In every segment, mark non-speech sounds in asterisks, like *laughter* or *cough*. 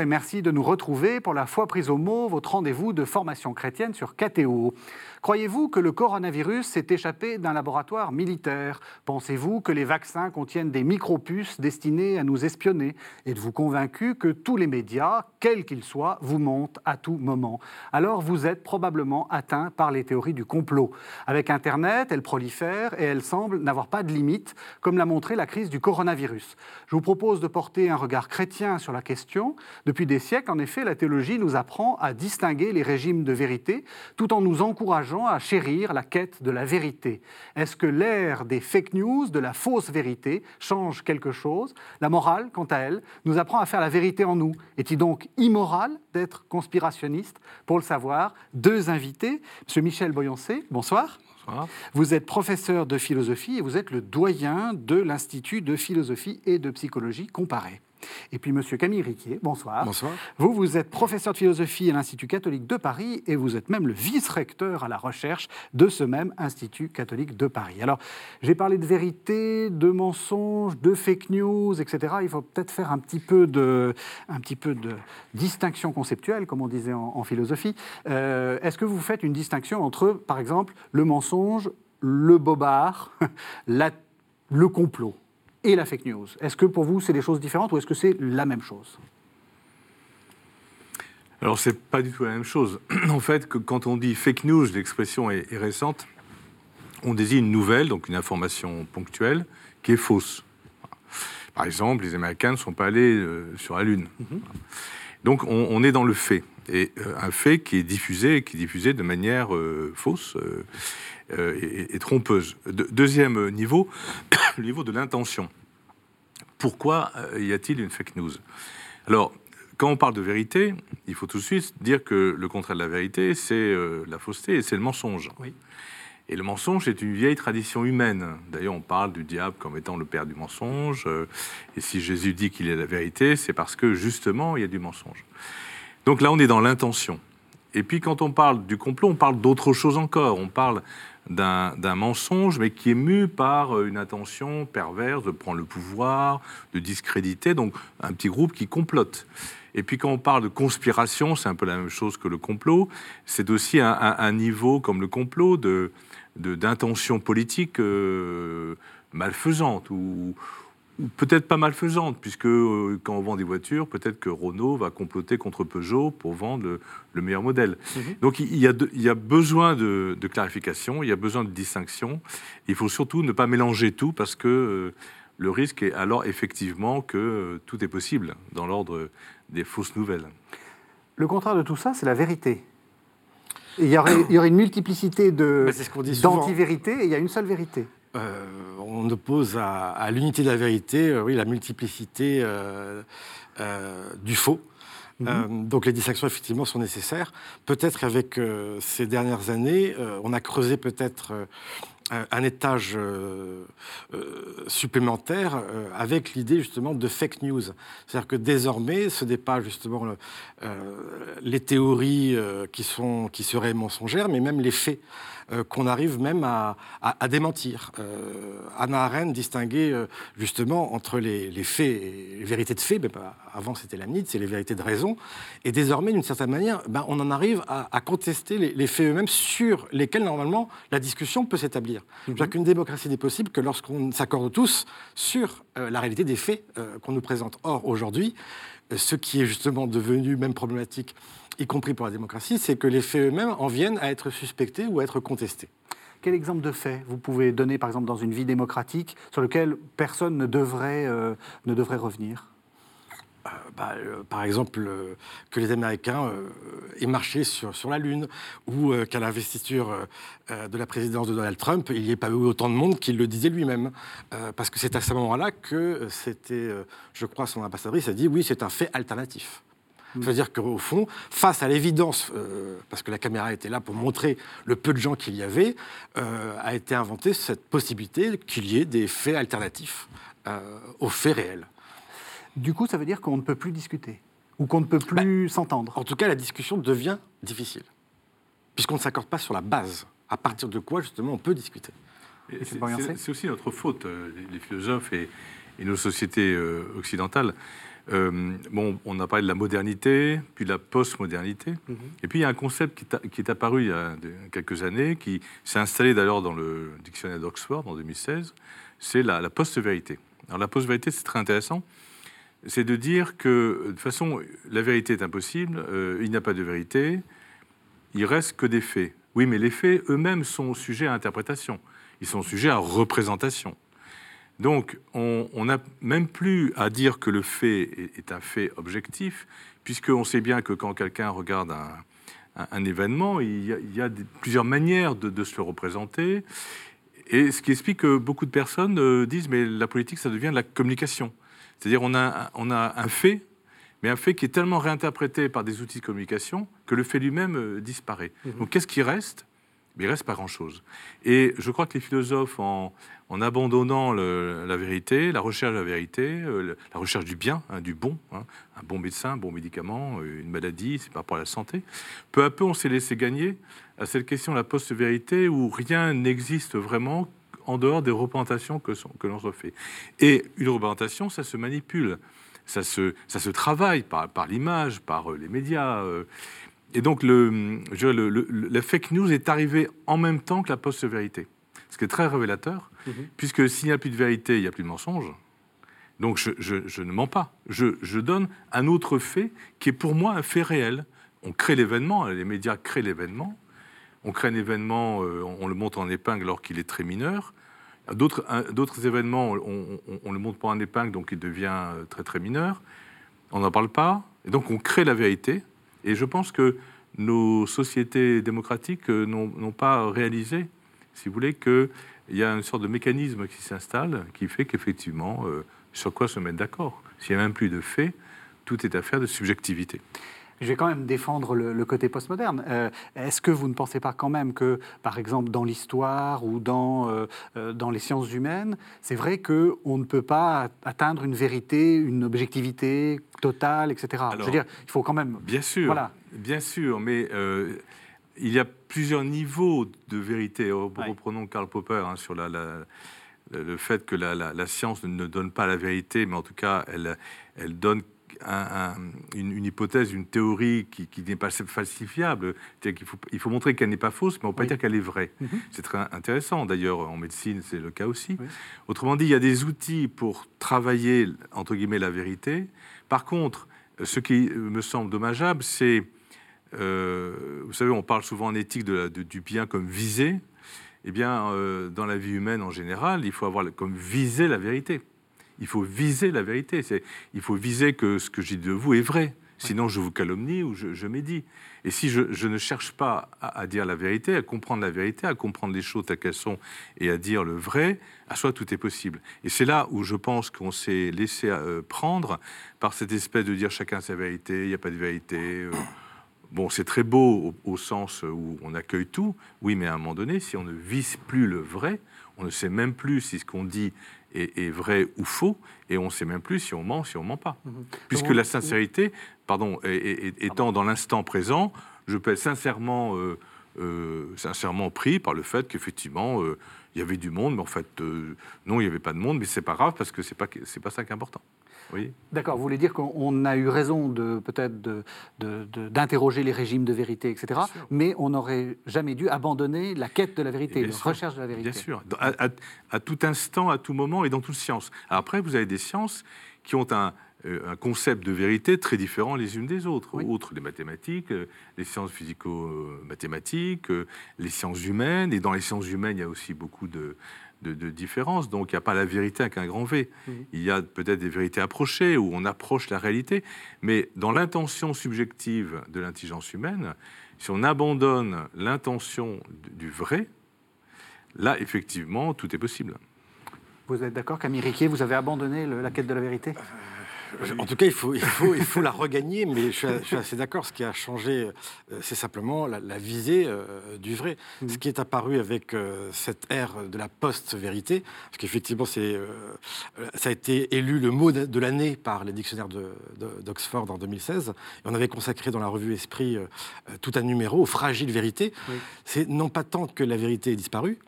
Et merci de nous retrouver pour la foi prise au mot, votre rendez-vous de formation chrétienne sur KTO. Croyez-vous que le coronavirus s'est échappé d'un laboratoire militaire? Pensez-vous que les vaccins contiennent des micropuces destinées à nous espionner? Êtes-vous convaincu que tous les médias, quels qu'ils soient, vous montent à tout moment? Alors vous êtes probablement atteint par les théories du complot. Avec Internet, elles prolifèrent et elles semblent n'avoir pas de limite, comme l'a montré la crise du coronavirus. Je vous propose de porter un regard chrétien sur la question. Depuis des siècles, en effet, la théologie nous apprend à distinguer les régimes de vérité tout en nous encourageant à chérir la quête de la vérité. Est-ce que l'ère des fake news, de la fausse vérité, change quelque chose? La morale, quant à elle, nous apprend à faire la vérité en nous. Est-il donc immoral d'être conspirationniste? Pour le savoir, deux invités. Monsieur Michel Boyancé, bonsoir. Bonsoir. Vous êtes professeur de philosophie et vous êtes le doyen de l'Institut de philosophie et de psychologie comparée. Et puis Monsieur Camille Riquier, bonsoir. Bonsoir. Vous, vous êtes professeur de philosophie à l'Institut catholique de Paris et vous êtes même le vice-recteur à la recherche de ce même Institut catholique de Paris. Alors, j'ai parlé de vérité, de mensonges, de fake news, etc. Il faut peut-être faire un petit peu de, un petit peu de distinction conceptuelle, comme on disait en, philosophie. Euh, est-ce que vous faites une distinction entre, par exemple, le mensonge, le bobard, *laughs* le complot? Et la fake news. Est-ce que pour vous, c'est des choses différentes ou est-ce que c'est la même chose? Alors, c'est pas du tout la même chose. *clears throat* En fait, que quand on dit fake news, l'expression est, récente, on désigne une nouvelle, donc une information ponctuelle, qui est fausse. Par exemple, les Américains ne sont pas allés euh, sur la Lune. Mhm. Donc, on, est dans le fait. Et euh, un fait qui est diffusé, qui est diffusé de manière euh, fausse. Euh, et, trompeuse. deuxième niveau, *coughs* le niveau de l'intention. Pourquoi euh, y a-t-il une fake news? Alors, quand on parle de vérité, il faut tout de suite dire que le contraire de la vérité, c'est euh, la fausseté et c'est le mensonge. Oui. Et le mensonge est une vieille tradition humaine. D'ailleurs, on parle du diable comme étant le père du mensonge. Et si Jésus dit qu'il est la vérité, c'est parce que justement, il y a du mensonge. Donc là, on est dans l'intention. Et puis, quand on parle du complot, on parle d'autre chose encore. On parle d'un mensonge, mais qui est mu par euh, une intention perverse de prendre le pouvoir, de discréditer, donc un petit groupe qui complote. Et puis quand on parle de conspiration, c'est un peu la même chose que le complot, c'est aussi un, niveau comme le complot de d'intention politique euh, malfaisante ou, peut-être pas malfaisante, puisque euh, quand on vend des voitures, peut-être que Renault va comploter contre Peugeot pour vendre le, meilleur modèle. Mhm. Donc il y, a il y, a besoin de, clarification, il y a besoin de distinction. Il faut surtout ne pas mélanger tout, parce que euh, le risque est alors effectivement que euh, tout est possible dans l'ordre des fausses nouvelles. Le contraire de tout ça, c'est la vérité. Il y, aurait, il y aurait une multiplicité d'anti-vérités et il y a une seule vérité. Euh, on oppose à, l'unité de la vérité, euh, oui, la multiplicité euh, du faux. Mhm. donc les distinctions effectivement sont nécessaires. Peut-être qu'avec ces dernières années, on a creusé peut-être un étage supplémentaire avec l'idée justement de fake news. C'est-à-dire que désormais, ce n'est pas justement les théories qui, sont, qui seraient mensongères, mais même les faits. Euh, qu'on arrive même à, démentir. Euh, Anna Arendt distinguait euh, justement entre les, faits et les vérités de faits. avant, c'était la c'est les vérités de raison. Et désormais, d'une certaine manière, ben, on en arrive à, contester les, faits eux-mêmes sur lesquels, normalement, la discussion peut s'établir. Mm -hmm. Qu'une démocratie n'est possible que lorsqu'on s'accorde tous sur la réalité des faits qu'on nous présente. Or, aujourd'hui, ce qui est justement devenu même problématique y compris pour la démocratie, c'est que les faits eux-mêmes en viennent à être suspectés ou à être contestés. Quel exemple de fait vous pouvez donner, par exemple, dans une vie démocratique sur lequel personne ne devrait, euh, ne devrait revenir? Euh, bah, euh, par exemple, que les Américains aient marché sur, sur la Lune, ou qu'à l'investiture de la présidence de Donald Trump, il n'y ait pas eu autant de monde qu'il le disait lui-même. parce que c'est à ce moment-là que c'était, je crois, son ambassadrice a dit oui, c'est un fait alternatif. C'est-à-dire qu'au fond, face à l'évidence, euh, parce que la caméra était là pour montrer le peu de gens qu'il y avait, euh, a été inventée cette possibilité qu'il y ait des faits alternatifs euh, aux faits réels. Du coup, ça veut dire qu'on ne peut plus discuter ou qu'on ne peut plus bah, s'entendre. En tout cas, la discussion devient difficile, puisqu'on ne s'accorde pas sur la base. À partir de quoi, justement, on peut discuter. C'est aussi notre faute, les philosophes et, et nos sociétés occidentales. Euh, bon, on a parlé de la modernité, puis de la postmodernité. modernité Et puis il y a un concept qui, est apparu il y a quelques années, qui s'est installé d'ailleurs dans le dictionnaire d'Oxford en 2016, c'est la, la post-vérité. Alors la post-vérité, c'est très intéressant. C'est de dire que, de toute façon, la vérité est impossible, euh, il n'y a pas de vérité, il reste que des faits. Oui, mais les faits eux-mêmes sont sujets à interprétation, ils sont sujets à représentation. Donc, on n'a même plus à dire que le fait est, un fait objectif, puisqu'on sait bien que quand quelqu'un regarde un, événement, il y a, plusieurs manières de, se le représenter. Et ce qui explique que beaucoup de personnes euh, disent mais la politique, ça devient de la communication. C'est-à-dire on a, on a un fait, mais un fait qui est tellement réinterprété par des outils de communication que le fait lui-même euh, disparaît. Mmh. Donc qu'est-ce qui reste? Mais il reste pas grand-chose. Et je crois que les philosophes, en, abandonnant la vérité, la recherche de la vérité, euh, la recherche du bien, hein, du bon, hein, un bon médecin, un bon médicament, euh, une maladie, c'est par rapport à la santé, peu à peu on s'est laissé gagner à cette question de la post-vérité où rien n'existe vraiment en dehors des représentations que, que l'on se fait. Et une représentation, ça se manipule, ça se, ça se travaille par, par l'image, par euh, les médias. Et donc, le, la fake news est arrivée en même temps que la post-vérité. Ce qui est très révélateur, mhm. puisque s'il n'y a plus de vérité, il n'y a plus de mensonge. Donc, je, ne mens pas. Je, donne un autre fait qui est pour moi un fait réel. On crée l'événement, les médias créent l'événement. On crée un événement, euh, on, le montre en épingle alors qu'il est très mineur. D'autres événements, on, on, le montre pas en épingle, donc il devient euh, très très mineur. On n'en parle pas. Et donc, on crée la vérité. Et je pense que nos sociétés démocratiques euh, n'ont pas réalisé, si vous voulez, qu'il y a une sorte de mécanisme qui s'installe qui fait qu'effectivement, sur quoi se mettre d'accord S'il n'y a même plus de faits, tout est affaire de subjectivité. Je vais quand même défendre le, côté postmoderne. Euh, Est-ce que vous ne pensez pas quand même que, par exemple, dans l'histoire ou dans, euh, euh, dans les sciences humaines, c'est vrai qu'on ne peut pas atteindre une vérité, une objectivité totale, etc. Je veux dire, il faut quand même... Bien sûr, voilà. bien sûr, mais... Euh, il y a plusieurs niveaux de vérité. Reprenons Karl Popper hein, sur la, le fait que la, la, science ne donne pas la vérité, mais en tout cas, elle, elle donne une, hypothèse, une théorie qui, n'est pas falsifiable. Il faut, il faut montrer qu'elle n'est pas fausse, mais on ne peut pas dire qu'elle est vraie. Mhm. C'est très intéressant. D'ailleurs, en médecine, c'est le cas aussi. Autrement dit, il y a des outils pour travailler, entre guillemets, la vérité. Par contre, ce qui me semble dommageable, c'est, euh, vous savez, on parle souvent en éthique de, du bien comme visé. Eh bien, euh, dans la vie humaine en général, il faut avoir comme visée la vérité. Il faut viser la vérité. Il faut viser que ce que j'ai de vous est vrai. Sinon, je vous calomnie ou je, je médis. Et si je, ne cherche pas à, dire la vérité, à comprendre la vérité, à comprendre les choses telles qu'elles sont et à dire le vrai, à soi, tout est possible. Et c'est là où je pense qu'on s'est laissé euh, prendre par cette espèce de dire chacun sa vérité, il n'y a pas de vérité. Euh. bon, c'est très beau au, au, sens où on accueille tout, oui, mais à un moment donné, si on ne vise plus le vrai, on ne sait même plus si ce qu'on dit est, vrai ou faux, et on ne sait même plus si on ment, si on ment pas. Mhm. Puisque la sincérité, pardon, étant dans l'instant présent, je peux être sincèrement, euh, euh, sincèrement pris par le fait qu'effectivement, euh, il y avait du monde, mais en fait, non, il n'y avait pas de monde, mais c'est pas grave parce que c'est pas, c'est pas ça qui est important. D'accord, vous voulez dire qu'on a eu raison de peut-être d'interroger les régimes de vérité, etc. Mais on n'aurait jamais dû abandonner la quête de la vérité, la recherche de la vérité. Bien sûr, à, tout instant, à tout moment et dans toutes sciences. Après, vous avez des sciences qui ont un, euh, concept de vérité très différent les unes des autres. Outre les mathématiques, euh, les sciences physico-mathématiques, euh, les sciences humaines. Et dans les sciences humaines, il y a aussi beaucoup de, de, différence. Donc il n'y a pas la vérité avec un grand V. Mhm. Il y a peut-être des vérités approchées où on approche la réalité. Mais dans l'intention subjective de l'intelligence humaine, si on abandonne l'intention du vrai, là effectivement tout est possible. Vous êtes d'accord, Camille Riquier, vous avez abandonné la quête de la vérité? En tout cas, il faut, il faut, il faut la regagner, mais je suis, assez d'accord. Ce qui a changé, euh, c'est simplement la, visée euh, du vrai. Mm. Ce qui est apparu avec euh, cette ère de la post-vérité, parce qu'effectivement, c'est, ça a été élu le mot de, l'année par les dictionnaires d'Oxford en 2016. Et on avait consacré dans la revue Esprit tout un numéro aux fragiles vérités. C'est non pas tant que la vérité est disparue,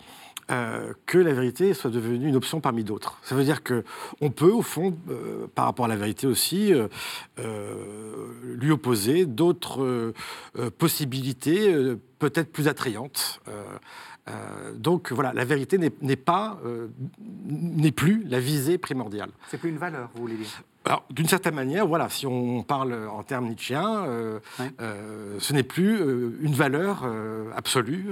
euh, que la vérité soit devenue une option parmi d'autres. Ça veut dire que on peut, au fond, euh, par rapport à la vérité aussi, lui opposer d'autres possibilités, peut-être plus attrayantes. donc voilà, la vérité n'est pas, n'est plus la visée primordiale. C'est plus une valeur, vous voulez dire? Alors, d'une certaine manière, voilà, si on parle en termes nietzschéens, euh, euh, ce n'est plus euh, une valeur absolue.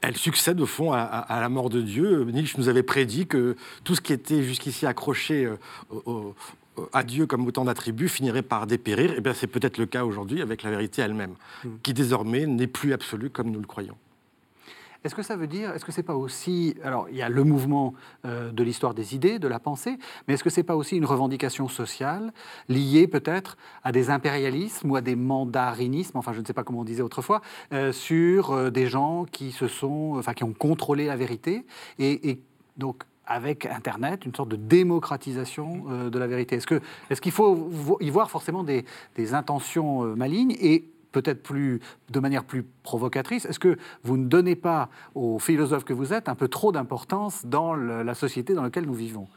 Elle, succède au fond à, la mort de Dieu. Nietzsche nous avait prédit que tout ce qui était jusqu'ici accroché à Dieu comme autant d'attributs finirait par dépérir. Et eh bien, c'est peut-être le cas aujourd'hui avec la vérité elle-même, hmm. qui désormais n'est plus absolue comme nous le croyons. Est-ce que ça veut dire, est-ce que c'est pas aussi, alors il y a le mouvement euh, de l'histoire des idées, de la pensée, mais est-ce que c'est pas aussi une revendication sociale liée peut-être à des impérialismes ou à des mandarinismes, enfin je ne sais pas comment on disait autrefois, euh, sur euh, des gens qui se sont, enfin qui ont contrôlé la vérité et, donc avec Internet, une sorte de démocratisation de la vérité? Est-ce qu'il est qu'il faut y voir forcément des, intentions malignes et peut-être plus, de manière plus provocatrice, est-ce que vous ne donnez pas aux philosophes que vous êtes un peu trop d'importance dans la société dans laquelle nous vivons?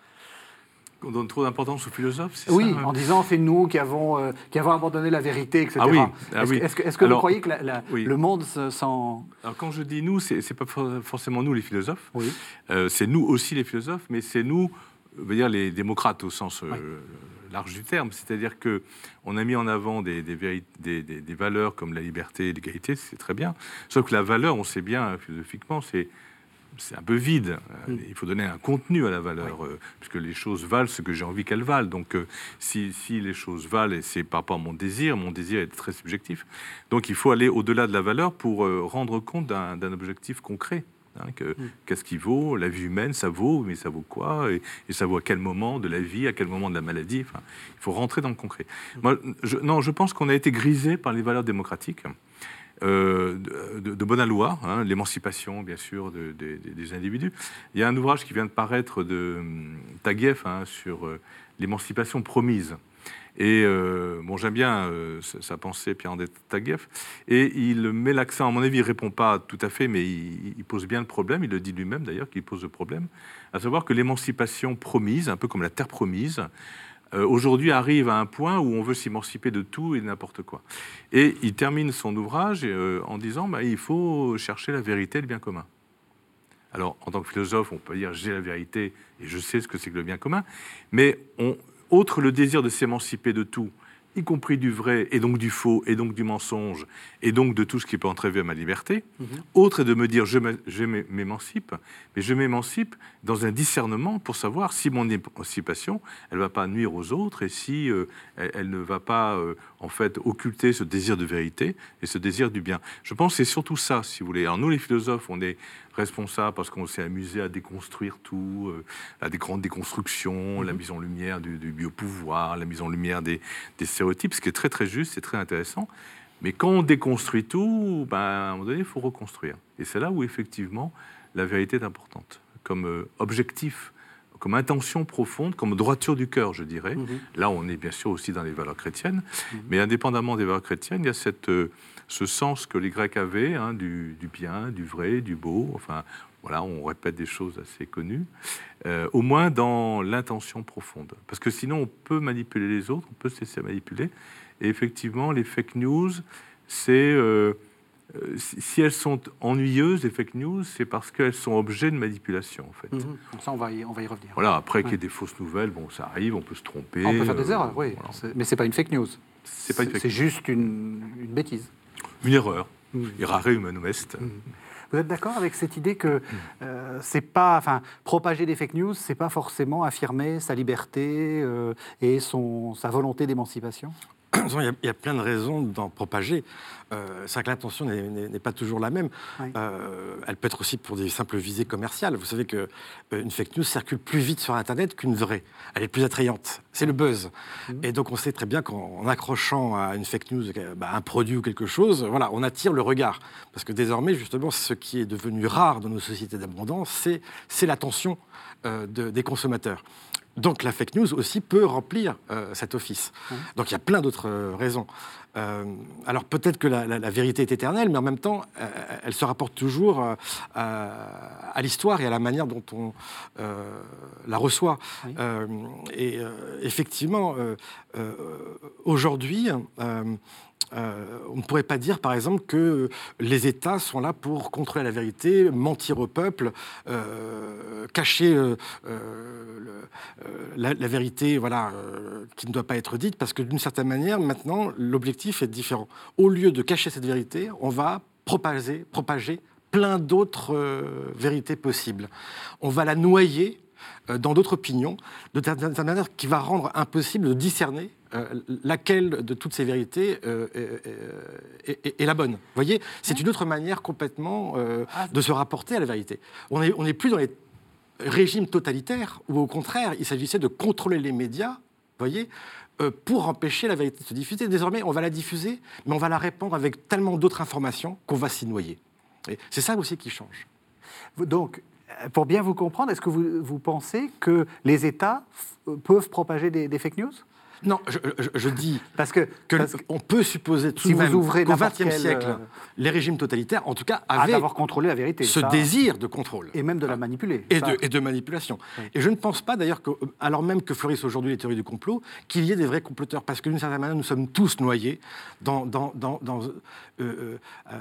On donne trop d'importance aux philosophes, c'est oui, ça? en disant c'est nous qui avons, euh, qui avons abandonné la vérité, etc. Ah oui, ah est-ce, que, est que vous croyez que le monde s'en... Alors quand je dis nous, c'est, n'est pas forcément nous les philosophes, oui. Euh, c'est nous aussi les philosophes, mais c'est nous, veut dire les démocrates au sens euh, large du terme. C'est-à-dire que on a mis en avant des, des, valeurs comme la liberté et l'égalité, c'est très bien. Sauf que la valeur, on sait bien philosophiquement, c'est c'est un peu vide. Euh, mm. Il faut donner un contenu à la valeur, euh, puisque les choses valent ce que j'ai envie qu'elles valent. Donc, euh, si, si, les choses valent, et c'est par rapport à mon désir, mon désir est très subjectif. Donc, il faut aller au-delà de la valeur pour rendre compte d'un objectif concret. Hein, mm. Qu'est-ce qui vaut? La vie humaine, ça vaut, mais ça vaut quoi? Et, ça vaut à quel moment de la vie, à quel moment de la maladie? Enfin, Il faut rentrer dans le concret. Mm. Moi, je, non, je pense qu'on a été grisé par les valeurs démocratiques. Euh, de, de, bonne loi, hein, l'émancipation, bien sûr, des individus. Il y a un ouvrage qui vient de paraître de hum, Taguieff hein, sur euh, l'émancipation promise. Et euh, bon, j'aime bien euh, sa, pensée, Pierre-André Taguieff. Et il met l'accent, à mon avis, il répond pas tout à fait, mais il, pose bien le problème. Il le dit lui-même d'ailleurs qu'il pose le problème, à savoir que l'émancipation promise, un peu comme la terre promise, euh, aujourd'hui arrive à un point où on veut s'émanciper de tout et de n'importe quoi. Et il termine son ouvrage en disant bah, il faut chercher la vérité et le bien commun. Alors, en tant que philosophe, on peut dire j'ai la vérité et je sais ce que c'est que le bien commun, mais on, autre le désir de s'émanciper de tout, y compris du vrai et donc du faux et donc du mensonge et donc de tout ce qui peut entraver ma liberté. Mhm. Autre est de me dire je m'émancipe, mais je m'émancipe dans un discernement pour savoir si mon émancipation, elle va pas nuire aux autres et si euh, elle, ne va pas euh, en fait occulter ce désir de vérité et ce désir du bien. Je pense que c'est surtout ça, si vous voulez. Alors nous les philosophes, on est responsable parce qu'on s'est amusé à déconstruire tout, euh, à des grandes déconstructions, la mhm. mise en lumière du, du biopouvoir, la mise en lumière des, des, stéréotypes, ce qui est très très juste, c'est très intéressant. Mais quand on déconstruit tout, ben, à un moment donné, il faut reconstruire. Et c'est là où effectivement la vérité est importante, comme euh, objectif, comme intention profonde, comme droiture du cœur, je dirais. Mhm. Là, on est bien sûr aussi dans les valeurs chrétiennes, mhm. mais indépendamment des valeurs chrétiennes, il y a cette... Euh, ce sens que les Grecs avaient, hein, du, bien, du vrai, du beau. Enfin, voilà, on répète des choses assez connues, euh, au moins dans l'intention profonde. Parce que sinon, on peut manipuler les autres, on peut se laisser manipuler. Et effectivement, les fake news, c'est... Euh, euh, si elles sont ennuyeuses, les fake news, c'est parce qu'elles sont objets de manipulation, en fait. Mhm. Ça, on va, y, on va y revenir. Voilà, après qu'il y ait des fausses nouvelles, bon, ça arrive, on peut se tromper. On peut faire des erreurs, oui. Mais c'est pas une fake news. C'est juste une, une bêtise une erreur. Mmh. Errare humanum est. Mmh. Vous êtes d'accord avec cette idée que euh, c'est pas, enfin, propager des fake news, c'est pas forcément affirmer sa liberté euh, et son, sa volonté d'émancipation? Il y, a, plein de raisons d'en propager. Euh, c'est vrai que l'intention n'est pas toujours la même. Euh, elle peut être aussi pour des simples visées commerciales. Vous savez qu'une euh, fake news circule plus vite sur Internet qu'une vraie. Elle est plus attrayante. C'est le buzz. Mhm. Et donc on sait très bien qu'en accrochant à une fake news bah, un produit ou quelque chose, voilà, on attire le regard. Parce que désormais, justement, ce qui est devenu rare dans nos sociétés d'abondance, c'est l'attention des consommateurs Donc la fake news aussi peut remplir euh, cet office. Donc il y a plein d'autres euh, raisons. Euh, alors peut-être que la, vérité est éternelle, mais en même temps, elle se rapporte toujours à l'histoire et à la manière dont on la reçoit. et effectivement, aujourd'hui, euh, on ne pourrait pas dire, par exemple, que les États sont là pour contrôler la vérité, mentir au peuple, euh, cacher euh, la, vérité voilà, qui ne doit pas être dite, parce que d'une certaine manière, maintenant, l'objectif est différent. Au lieu de cacher cette vérité, on va propager, propager plein d'autres vérités possibles. On va la noyer dans d'autres opinions, de manière qui va rendre impossible de discerner laquelle de toutes ces vérités euh, est, la bonne. Vous voyez, c'est une autre manière complètement euh, ah. de se rapporter à la vérité. On n'est on est plus dans les régimes totalitaires où, au contraire, il s'agissait de contrôler les médias, voyez, pour empêcher la vérité de se diffuser. Désormais, on va la diffuser, mais on va la répandre avec tellement d'autres informations qu'on va s'y noyer. C'est ça aussi qui change. Donc, pour bien vous comprendre, est-ce que vous, vous, pensez que les États peuvent propager des fake news? Non, je, dis parce que, on peut supposer tout si de même qu'au XXe siècle, euh, les régimes totalitaires, en tout cas, avaient d'avoir contrôlé la vérité, ce désir de contrôle. Et même de la manipuler et, de, et de, manipulation. Et je ne pense pas d'ailleurs que, alors même que fleurissent aujourd'hui les théories du complot, qu'il y ait des vrais comploteurs, parce que d'une certaine manière, nous sommes tous noyés dans, dans, dans, euh, euh,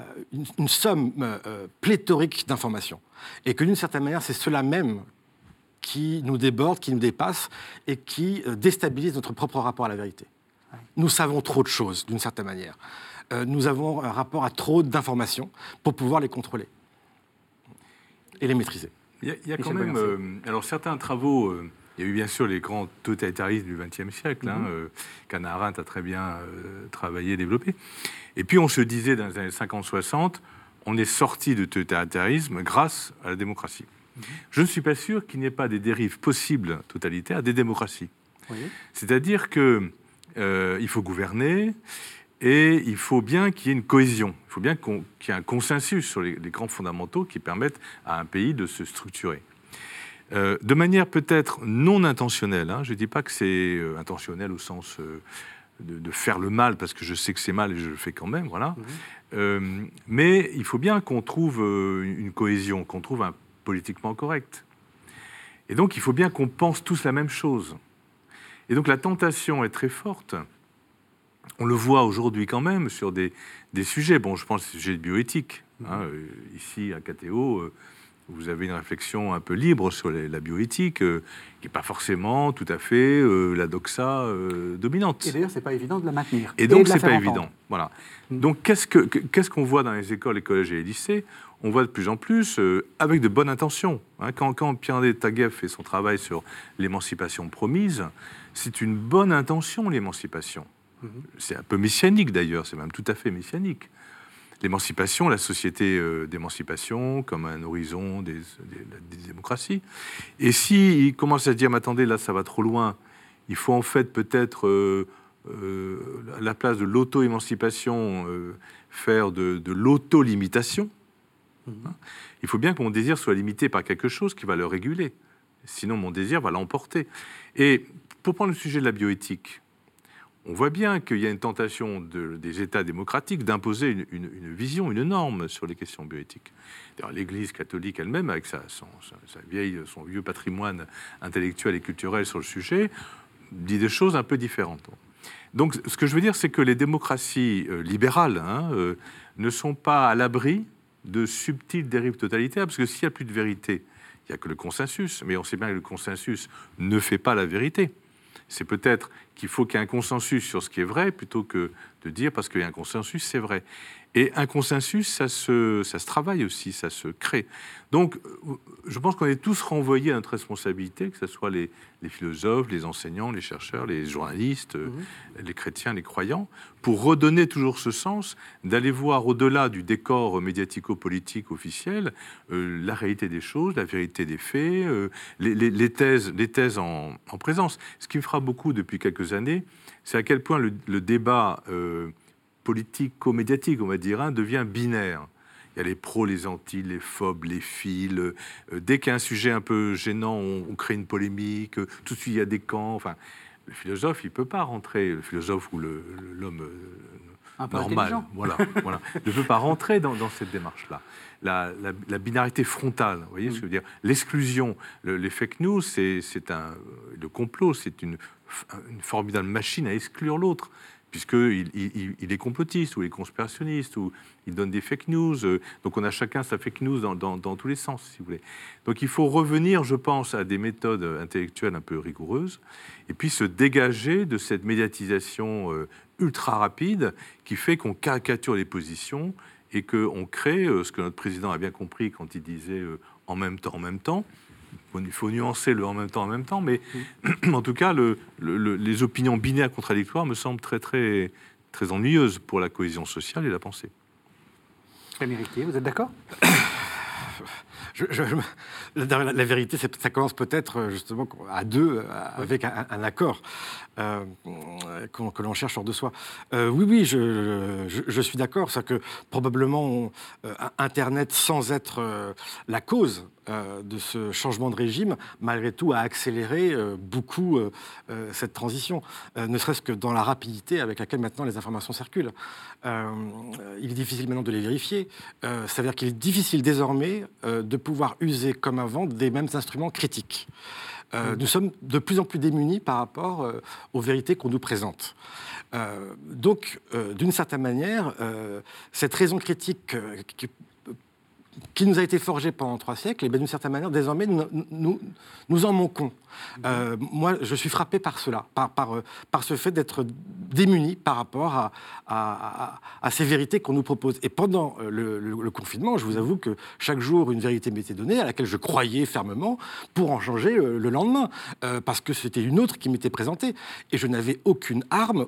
une, somme pléthorique d'informations, et que d'une certaine manière, c'est cela même qui nous déborde, qui nous dépasse et qui euh, déstabilise notre propre rapport à la vérité. Nous savons trop de choses, d'une certaine manière. Euh, nous avons un rapport à trop d'informations pour pouvoir les contrôler et les maîtriser. Il y a, quand même, euh, alors certains travaux, il y a eu bien sûr les grands totalitarismes du XXe siècle, mm a très bien travaillé, développé. Et puis on se disait dans les années 50-60, on est sorti du totalitarisme grâce à la démocratie. Je ne suis pas sûr qu'il n'y ait pas des dérives possibles totalitaires des démocraties. C'est-à-dire qu'il euh, faut gouverner et il faut bien qu'il y ait une cohésion. Il faut bien qu'il y ait un consensus sur les, grands fondamentaux qui permettent à un pays de se structurer. Euh, de manière peut-être non intentionnelle, hein, je ne dis pas que c'est euh, intentionnel au sens de, faire le mal, parce que je sais que c'est mal et je le fais quand même, voilà. Mhm. mais il faut bien qu'on trouve une cohésion, qu'on trouve un politiquement correct. Et donc, il faut bien qu'on pense tous la même chose. Et donc, la tentation est très forte. On le voit aujourd'hui quand même sur des, des, sujets. Bon, je pense au sujet de bioéthique. Hein, euh, ici, à KTO, euh, vous avez une réflexion un peu libre sur la bioéthique, euh, qui n'est pas forcément tout à fait la doxa dominante. Et d'ailleurs, c'est pas évident de la maintenir. Et donc, c'est pas évident. Voilà. Mm. Donc, qu'est-ce qu'on voit dans les écoles, les collèges et les lycées? On voit de plus en plus euh, avec de bonnes intentions. Hein. quand, quand Pierre-André Taguieff fait son travail sur l'émancipation promise, c'est une bonne intention, l'émancipation. Mhm. C'est un peu messianique d'ailleurs, c'est même tout à fait messianique. L'émancipation, la société euh, d'émancipation comme un horizon des, démocraties. Et s'il il commence à se dire, mais attendez, là ça va trop loin, il faut en fait peut-être, euh, à la place de l'auto-émancipation, faire de, de l'auto-limitation, Hein Il faut bien que mon désir soit limité par quelque chose qui va le réguler. Sinon, mon désir va l'emporter. Et pour prendre le sujet de la bioéthique, on voit bien qu'il y a une tentation des États démocratiques d'imposer une, vision, une norme sur les questions bioéthiques. L'Église catholique elle-même, avec son vieux patrimoine intellectuel et culturel sur le sujet, dit des choses un peu différentes. Donc, ce que je veux dire, c'est que les démocraties euh, libérales hein, euh, ne sont pas à l'abri de subtiles dérives totalitaires, parce que s'il n'y a plus de vérité, il n'y a que le consensus, mais on sait bien que le consensus ne fait pas la vérité. C'est peut-être qu'il faut qu'il y ait un consensus sur ce qui est vrai, plutôt que de dire parce qu'il y a un consensus, c'est vrai. Et un consensus, ça se, ça se travaille aussi, ça se crée. Donc, je pense qu'on est tous renvoyés à notre responsabilité, que ce soit les, philosophes, les enseignants, les chercheurs, les journalistes, mhm. les chrétiens, les croyants, pour redonner toujours ce sens, d'aller voir au-delà du décor médiatico-politique officiel euh, la réalité des choses, la vérité des faits, euh, les, thèses, les thèses en, présence. Ce qui me fera beaucoup depuis quelques années, c'est à quel point le, débat... Euh, politico-médiatique, on va dire, hein, devient binaire. il y a les pros, les anti, les phobes, les fils. dès qu'il y a un sujet un peu gênant, on, on crée une polémique. tout de suite, il y a des camps. Enfin, le philosophe, il ne peut pas rentrer, le philosophe ou l'homme normal, voilà, voilà, *laughs* ne peut pas rentrer dans, cette démarche-là. La, binarité frontale, vous voyez ce que je veux dire? L'exclusion, les fake news, c'est un, le complot, c'est une, une formidable machine à exclure l'autre puisqu'il il, est complotiste ou il est conspirationniste ou il donne des fake news. Euh, donc on a chacun sa fake news dans, tous les sens, si vous voulez. Donc il faut revenir, je pense, à des méthodes intellectuelles un peu rigoureuses et puis se dégager de cette médiatisation euh, ultra rapide qui fait qu'on caricature les positions et qu'on crée euh, ce que notre président a bien compris quand il disait en même temps, en même temps il faut nuancer le en même temps, en même temps, mais *clears throat* en tout cas, les opinions binaires contradictoires me semblent très, très, très ennuyeuses pour la cohésion sociale et la pensée. Américain, vous êtes d'accord? La, vérité, ça commence peut-être euh, justement à deux, euh, avec un, accord euh, que, l'on cherche hors de soi. oui, oui, je, suis d'accord. C'est que probablement Internet, sans être la cause de ce changement de régime, malgré tout, a accéléré beaucoup cette transition, ne serait-ce que dans la rapidité avec laquelle maintenant les informations circulent. il est difficile maintenant de les vérifier. ça veut dire qu'il est difficile désormais de pouvoir user comme avant des mêmes instruments critiques. Euh, nous sommes de plus en plus démunis par rapport euh, aux vérités qu'on nous présente. Euh, donc, d'une certaine manière, cette raison critique qui, qui nous a été forgé pendant trois siècles, et bien d'une certaine manière, désormais, nous, en manquons. Euh, moi, je suis frappé par cela, par, par, euh, par ce fait d'être démuni par rapport à, à, ces vérités qu'on nous propose. Et pendant euh, le, confinement, je vous avoue que chaque jour, une vérité m'était donnée, à laquelle je croyais fermement, pour en changer le lendemain, parce que c'était une autre qui m'était présentée. Et je n'avais aucune arme,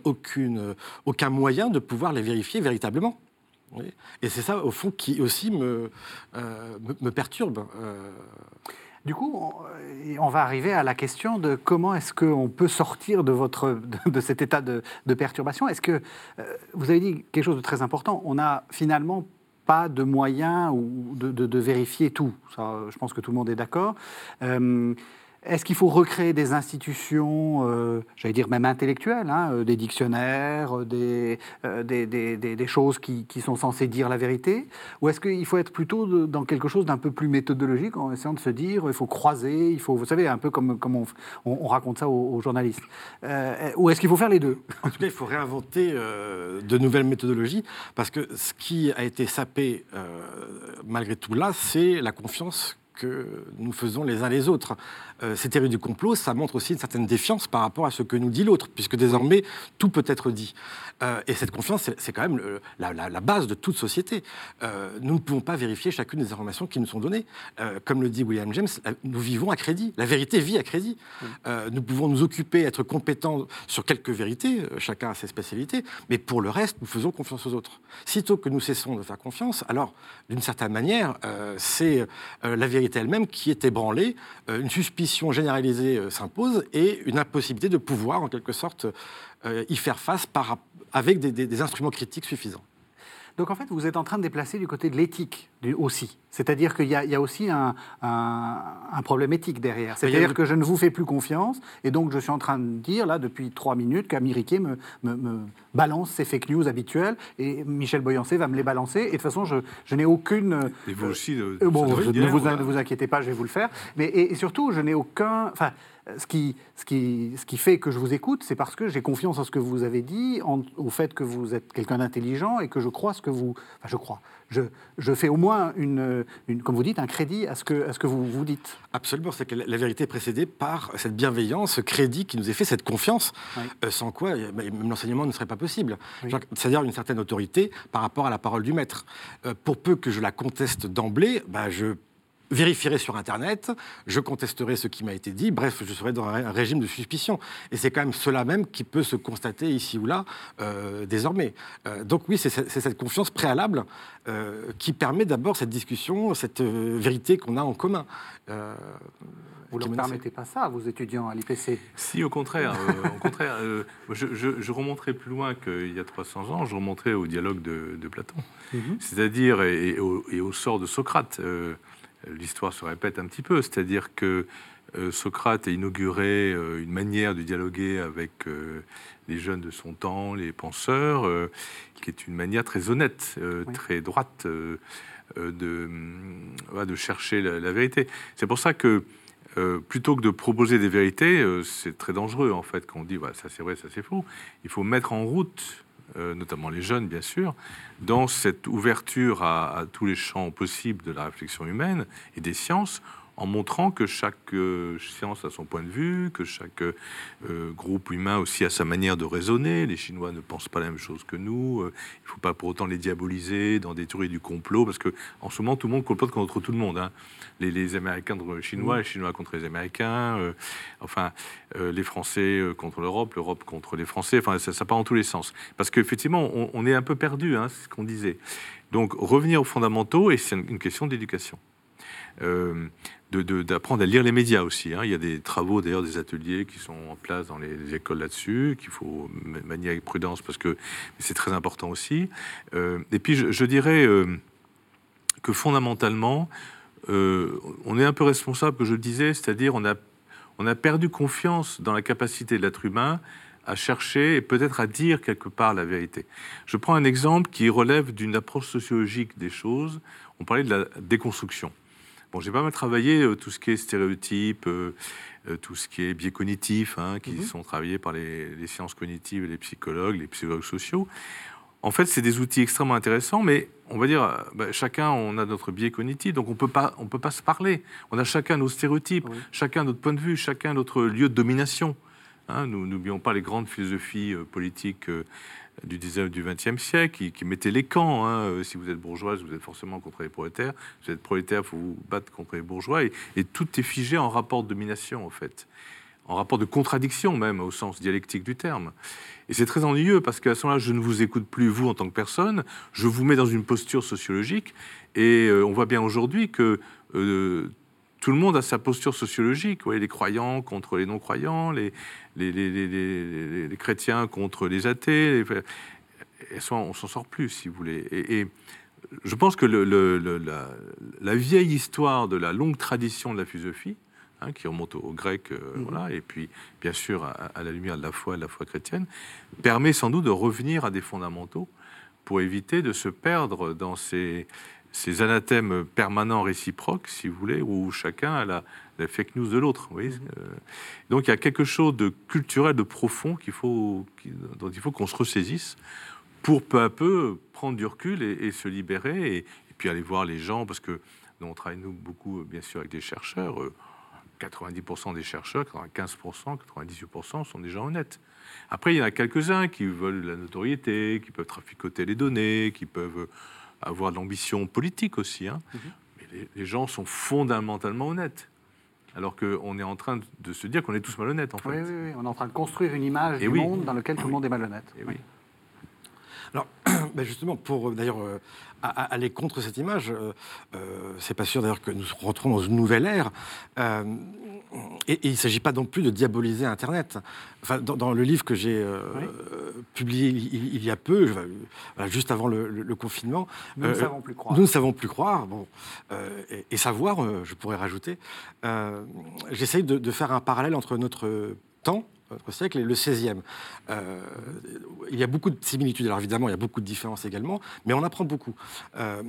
aucun moyen de pouvoir les vérifier véritablement. Et c'est ça, au fond, qui aussi me, euh, me, perturbe. Euh. Du coup, on, va arriver à la question de comment est-ce qu'on peut sortir de, votre, de, cet état de, perturbation. Est-ce que, euh, vous avez dit quelque chose de très important, on n'a finalement pas de moyens ou de, vérifier tout. Je pense que tout le monde est d'accord. Est-ce qu'il faut recréer des institutions, euh, j'allais dire même intellectuelles, hein, euh, des dictionnaires, euh, des, choses qui, sont censées dire la vérité? Ou est-ce qu'il faut être plutôt dans quelque chose d'un peu plus méthodologique en essayant de se dire il faut croiser, il faut, vous savez, un peu comme, comme on, raconte ça aux, journalistes. Ou est-ce qu'il faut faire les deux? En tout cas, il faut réinventer de nouvelles méthodologies parce que ce qui a été sapé malgré tout là, c'est la confiance que nous faisons les uns les autres. Euh, ces théories du complot, ça montre aussi une certaine défiance par rapport à ce que nous dit l'autre, puisque désormais, tout peut être dit. Euh, et cette confiance, c'est quand même la, base de toute société. Euh, nous ne pouvons pas vérifier chacune des informations qui nous sont données. comme le dit William James, nous vivons à crédit. La vérité vit à crédit. nous pouvons nous occuper, être compétents sur quelques vérités, chacun a ses spécialités, mais pour le reste, nous faisons confiance aux autres. Sitôt que nous cessons de faire confiance, alors, d'une certaine manière, c'est la vérité elle-même qui est ébranlée, une suspicion généralisée euh, s'impose et une impossibilité de pouvoir, en quelque sorte, euh, y faire face avec des instruments critiques suffisants. Donc en fait, vous êtes en train de déplacer du côté de l'éthique aussi. C'est-à-dire qu'il y, a aussi un, problème éthique derrière. C'est-à-dire que je ne vous fais plus confiance, et donc je suis en train de dire, là, depuis trois minutes, qu'Américain me, me, balance ses fake news habituelles, et Michel Boyancé va me les balancer, et de toute façon, je, n'ai aucune... Et vous aussi, euh, bon, ne vous, inquiétez pas, je vais vous le faire. Mais, et, et surtout, je n'ai aucun... Enfin, ce qui, ce, qui, ce qui fait que je vous écoute, c'est parce que j'ai confiance en ce que vous avez dit, au fait que vous êtes quelqu'un d'intelligent et que je crois ce que vous. Enfin, je crois. Je, je fais au moins, une, une, comme vous dites, un crédit à ce que, à ce que vous vous dites. Absolument. C'est que la vérité est précédée par cette bienveillance, ce crédit qui nous est fait, cette confiance, euh, sans quoi même l'enseignement ne serait pas possible. C'est-à-dire une certaine autorité par rapport à la parole du maître. Euh, pour peu que je la conteste d'emblée, bah, je vérifierai sur Internet, je contesterai ce qui m'a été dit, bref, je serai dans un régime de suspicion. Et c'est quand même cela même qui peut se constater ici ou là euh, désormais. Euh, donc oui, c'est cette confiance préalable euh, qui permet d'abord cette discussion, cette vérité qu'on a en commun. vous ne leur permettez pas ça, vos étudiants à l'IPC Si, au contraire. au *laughs* contraire je, je, remonterai plus loin qu'il y a 300 ans, je remonterai au dialogue de, Platon, mhm. c'est-à-dire et, et, au, sort de Socrate l'histoire se répète un petit peu, c'est-à-dire que euh, Socrate a inauguré euh, une manière de dialoguer avec euh, les jeunes de son temps, les penseurs, qui est une manière très honnête, très droite de, de chercher la, vérité. C'est pour ça que plutôt que de proposer des vérités, c'est très dangereux en fait quand on dit ça c'est vrai, ça c'est faux. Il faut mettre en route euh, notamment les jeunes bien sûr, dans cette ouverture à, tous les champs possibles de la réflexion humaine et des sciences, en montrant que chaque euh, science a son point de vue, que chaque euh, groupe humain aussi a sa manière de raisonner. Les Chinois ne pensent pas la même chose que nous. il ne faut pas pour autant les diaboliser dans des théories du complot, parce que en ce moment, tout le monde complote contre tout le monde. Hein les, Américains contre les Chinois, les Chinois contre les Américains, euh, enfin, euh, les Français euh, contre l'Europe, l'Europe contre les Français, enfin, ça, part en tous les sens. Parce qu'effectivement, on, est un peu perdu, hein, c'est ce qu'on disait. Donc, revenir aux fondamentaux, et c'est une question d'éducation. D'apprendre à lire les médias aussi. Hein. Il y a des travaux, d'ailleurs, des ateliers qui sont en place dans les, écoles là-dessus, qu'il faut manier avec prudence parce que c'est très important aussi. et puis, je, dirais que fondamentalement, euh, on est un peu responsable, que je le disais, c'est-à-dire on a, on a perdu confiance dans la capacité de l'être humain à chercher et peut-être à dire quelque part la vérité. Je prends un exemple qui relève d'une approche sociologique des choses. On parlait de la déconstruction. Bon, j'ai pas mal travaillé euh, tout ce qui est stéréotypes, euh, tout ce qui est biais cognitifs, hein, qui mhm. sont travaillés par les, les, sciences cognitives les psychologues, les psychologues sociaux. En fait, c'est des outils extrêmement intéressants, mais on va dire, euh, bah, chacun, on a notre biais cognitif, donc on peut pas, on peut pas se parler. On a chacun nos stéréotypes, chacun notre point de vue, chacun notre lieu de domination. Hein, nous n'oublions pas les grandes philosophies euh, politiques euh, du 19 du 20e siècle qui, mettaient les camps. Hein. si vous êtes bourgeoise, vous êtes forcément contre les prolétaires. Si vous êtes prolétaire, il faut vous battre contre les bourgeois. Et, et, tout est figé en rapport de domination, en fait. En rapport de contradiction, même, au sens dialectique du terme. Et c'est très ennuyeux parce qu'à ce moment-là, je ne vous écoute plus, vous, en tant que personne. Je vous mets dans une posture sociologique. Et euh, on voit bien aujourd'hui que euh, tout le monde a sa posture sociologique. Vous les croyants contre les non-croyants, les les, les, les, chrétiens contre les athées. Et soit on s'en sort plus, si vous voulez. Et, je pense que le, la, la, vieille histoire de la longue tradition de la philosophie, Hein, qui remonte au, grec, euh, mhm. voilà, et puis bien sûr à, la lumière de la foi, de la foi chrétienne, permet sans doute de revenir à des fondamentaux pour éviter de se perdre dans ces, ces anathèmes permanents réciproques, si vous voulez, où chacun a la, fake news de l'autre. Mhm. Euh, donc il y a quelque chose de culturel, de profond qu'il faut, dont il faut qu'on se ressaisisse pour peu à peu prendre du recul et, se libérer, et, puis aller voir les gens, parce que nous, on travaille nous beaucoup, bien sûr, avec des chercheurs. Euh, 90% des chercheurs, 95%, 98% sont des gens honnêtes. Après, il y en a quelques-uns qui veulent la notoriété, qui peuvent traficoter les données, qui peuvent avoir de l'ambition politique aussi. Hein. Mhm. Mais les, gens sont fondamentalement honnêtes. Alors qu'on est en train de se dire qu'on est tous malhonnêtes, en fait. Oui, oui, oui, on est en train de construire une image du monde dans lequel tout le monde est malhonnête. Et oui. Alors, *clears throat* ben justement, pour d'ailleurs euh, aller contre cette image. Euh, euh, c'est pas sûr d'ailleurs que nous rentrons dans une nouvelle ère. Euh, et, il ne s'agit pas non plus de diaboliser Internet. Enfin, dans, le livre que j'ai publié il, y a peu, juste avant le, confinement, nous ne savons plus croire. Nous ne savons plus croire. Bon, et, savoir, je pourrais rajouter. J'essaye de, de, faire un parallèle entre notre temps siècle et le 16e. Euh, il y a beaucoup de similitudes, alors évidemment, il y a beaucoup de différences également, mais on apprend beaucoup. Euh,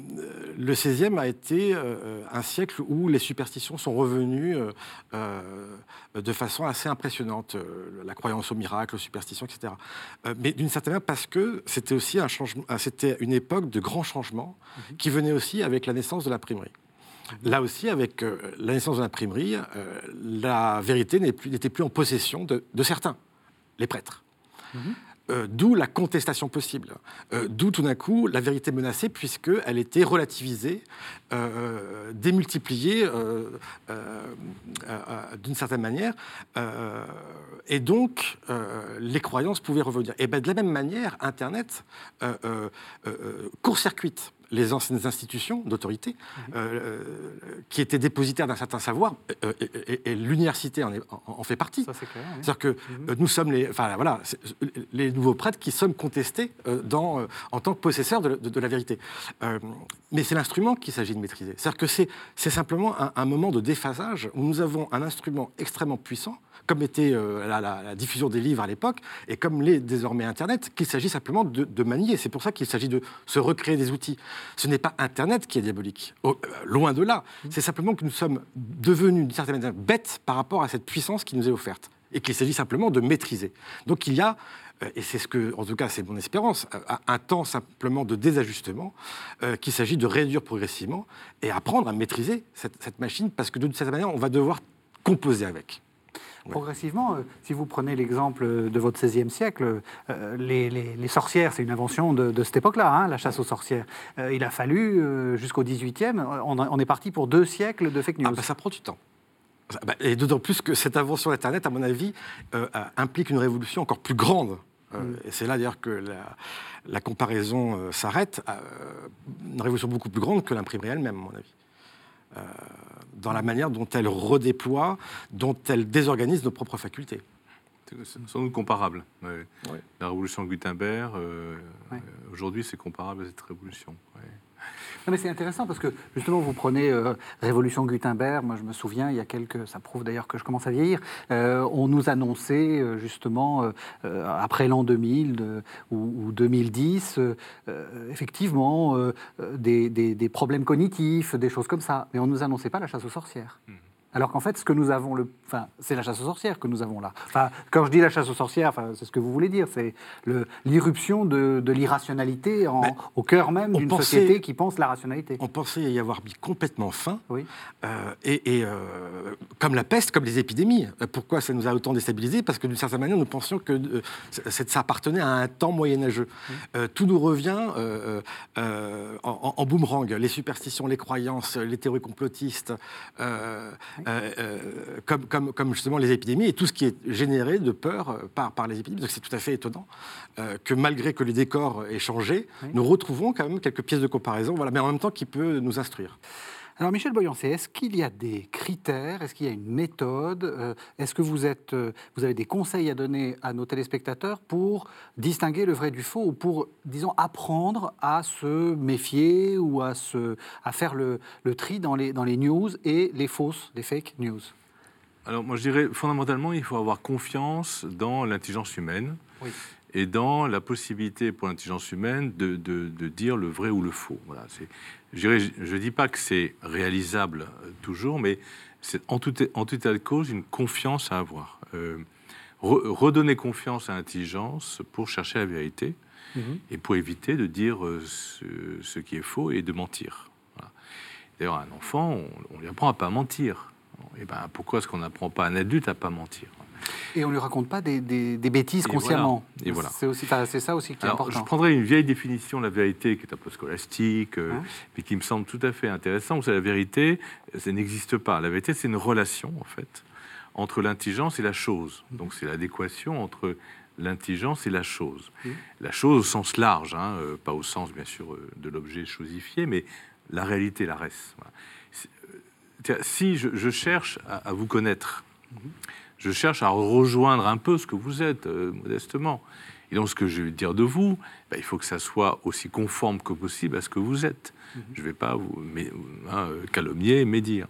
le 16e a été euh, un siècle où les superstitions sont revenues de façon assez impressionnante, la croyance au miracle, aux superstitions, etc. mais d'une certaine manière, parce que c'était aussi un changement, c'était une époque de grands changements mhm. qui venait aussi avec la naissance de l'imprimerie. Là aussi, avec euh, la naissance de l'imprimerie, euh, la vérité n'était plus, plus, en possession de, certains, les prêtres. Mhm. Euh, d'où la contestation possible. Euh, d'où tout d'un coup la vérité menacée, puisqu'elle était relativisée, euh, démultipliée d'une certaine manière. et donc, les croyances pouvaient revenir. Et bien, de la même manière, Internet court-circuite les anciennes institutions d'autorité euh, euh, qui étaient dépositaires d'un certain savoir, euh, et, l'université en, en, fait partie. C'est-à-dire que mhm. nous sommes les, enfin, voilà, les nouveaux prêtres qui sommes contestés dans, en tant que possesseurs de, la vérité. mais c'est l'instrument qu'il s'agit de maîtriser. C'est-à-dire que c'est simplement un, moment de déphasage où nous avons un instrument extrêmement puissant comme était la, diffusion des livres à l'époque, et comme l'est désormais Internet, qu'il s'agit simplement de, de manier. C'est pour ça qu'il s'agit de se recréer des outils. Ce n'est pas Internet qui est diabolique, euh, loin de là. Mmh. C'est simplement que nous sommes devenus, d'une certaine manière, bêtes par rapport à cette puissance qui nous est offerte, et qu'il s'agit simplement de maîtriser. Donc il y a euh, et c'est ce que, en tout cas, c'est mon espérance, un temps simplement de désajustement euh, qu'il s'agit de réduire progressivement et apprendre à maîtriser cette, cette machine parce que de cette manière, on va devoir composer avec. Progressivement, euh, si vous prenez l'exemple de votre XVIe siècle, euh, les, sorcières, c'est une invention de, cette époque-là, hein, la chasse aux sorcières. Euh, il a fallu, jusqu'au XVIIIe, on, on, est parti pour deux siècles de fake ah, news. Bah, ça prend du temps. Bah, et d'autant plus que cette invention Internet, à mon avis, implique une révolution encore plus grande. Mm. Et c'est là d'ailleurs que la, comparaison s'arrête. une révolution beaucoup plus grande que l'imprimerie elle-même, à mon avis dans la manière dont elle redéploie, dont elle désorganise nos propres facultés. C'est sans doute comparable. La révolution Gutenberg, euh, euh, aujourd'hui, c'est comparable à cette révolution. Non, mais c'est intéressant parce que justement, vous prenez euh, Révolution Gutenberg. Moi, je me souviens, il y a quelques. Ça prouve d'ailleurs que je commence à vieillir. on nous annonçait justement après l'an 2000 ou, 2010, effectivement, des, des, problèmes cognitifs, des choses comme ça. Mais on ne nous annonçait pas la chasse aux sorcières. Mmh. Alors qu'en fait, ce que nous avons, le, enfin, c'est la chasse aux sorcières que nous avons là. Enfin, quand je dis la chasse aux sorcières, enfin, c'est ce que vous voulez dire, c'est l'irruption de, l'irrationalité au cœur même d'une société qui pense la rationalité. On pensait y avoir mis complètement fin, oui. Euh, et, euh, comme la peste, comme les épidémies. Pourquoi ça nous a autant déstabilisés? Parce que d'une certaine manière, nous pensions que euh, ça appartenait à un temps moyenâgeux. tout nous revient en, en, boomerang. Les superstitions, les croyances, les théories complotistes. Euh, euh, comme, comme, comme, justement les épidémies et tout ce qui est généré de peur euh, par, par les épidémies. Donc c'est tout à fait étonnant que malgré que le décor ait changé, nous retrouvons quand même quelques pièces de comparaison, voilà, mais en même temps qui peut nous instruire. Alors Michel Boyancé, est-ce qu'il y a des critères, est-ce qu'il y a une méthode, est-ce que vous, êtes, vous avez des conseils à donner à nos téléspectateurs pour distinguer le vrai du faux ou pour, disons, apprendre à se méfier ou à, se, à faire le, le tri dans les, dans les news et les fausses, les fake news? Alors moi je dirais fondamentalement il faut avoir confiance dans l'intelligence humaine. Et dans la possibilité pour l'intelligence humaine de, de, de, dire le vrai ou le faux. Voilà, je ne dis pas que c'est réalisable euh, toujours, mais c'est en tout, en tout état de cause une confiance à avoir. Euh, redonner confiance à l'intelligence pour chercher la vérité mhm. et pour éviter de dire euh, ce, qui est faux et de mentir. D'ailleurs, un enfant, on, ne lui apprend à pas mentir. Et ben, pourquoi est-ce qu'on n'apprend pas un adulte à pas mentir? Et on ne lui raconte pas des, bêtises consciemment. Et voilà. C'est aussi, c'est ça aussi qui est important. Je prendrais une vieille définition de la vérité qui est un peu scolastique, euh, hein mais qui me semble tout à fait intéressante. C'est la vérité, ça n'existe pas. La vérité, c'est une relation en fait entre l'intelligence et la chose. Donc c'est l'adéquation entre l'intelligence et la chose. La chose au sens large, hein, euh, pas au sens bien sûr euh, de l'objet chosifié, mais la réalité, la reste. Si je, cherche à, vous connaître, mhm je cherche à rejoindre un peu ce que vous êtes, euh, modestement. Et donc, ce que je vais dire de vous, ben, il faut que ça soit aussi conforme que possible à ce que vous êtes. Mhm. Je ne vais pas vous mais, hein, calomnier, médire.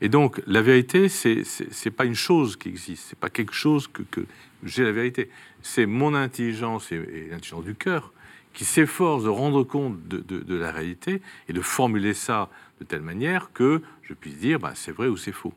Et donc, la vérité, c'est n'est pas une chose qui existe. C'est pas quelque chose que, que j'ai la vérité. C'est mon intelligence et, l'intelligence du cœur qui s'efforce de rendre compte de, de, la réalité et de formuler ça de telle manière que je puisse dire, ben, c'est vrai ou c'est faux.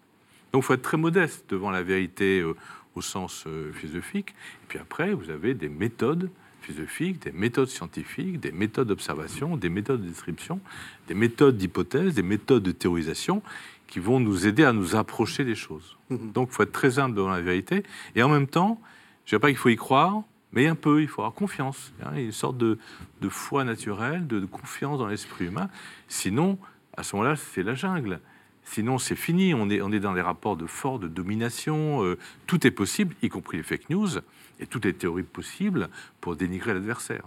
Donc il faut être très modeste devant la vérité euh, au sens euh, philosophique. Et puis après, vous avez des méthodes philosophiques, des méthodes scientifiques, des méthodes d'observation, des méthodes de description, des méthodes d'hypothèse, des méthodes de théorisation qui vont nous aider à nous approcher des choses. Mhm. Donc il faut être très humble devant la vérité. Et en même temps, je ne dis pas qu'il faut y croire, mais un peu, il faut avoir confiance. Hein, une sorte de, foi naturelle, de, confiance dans l'esprit humain. Sinon, à ce moment-là, c'est la jungle. Sinon, c'est fini. On est, on est dans des rapports de force, de domination. Euh, tout est possible, y compris les fake news et toutes les théories possibles pour dénigrer l'adversaire.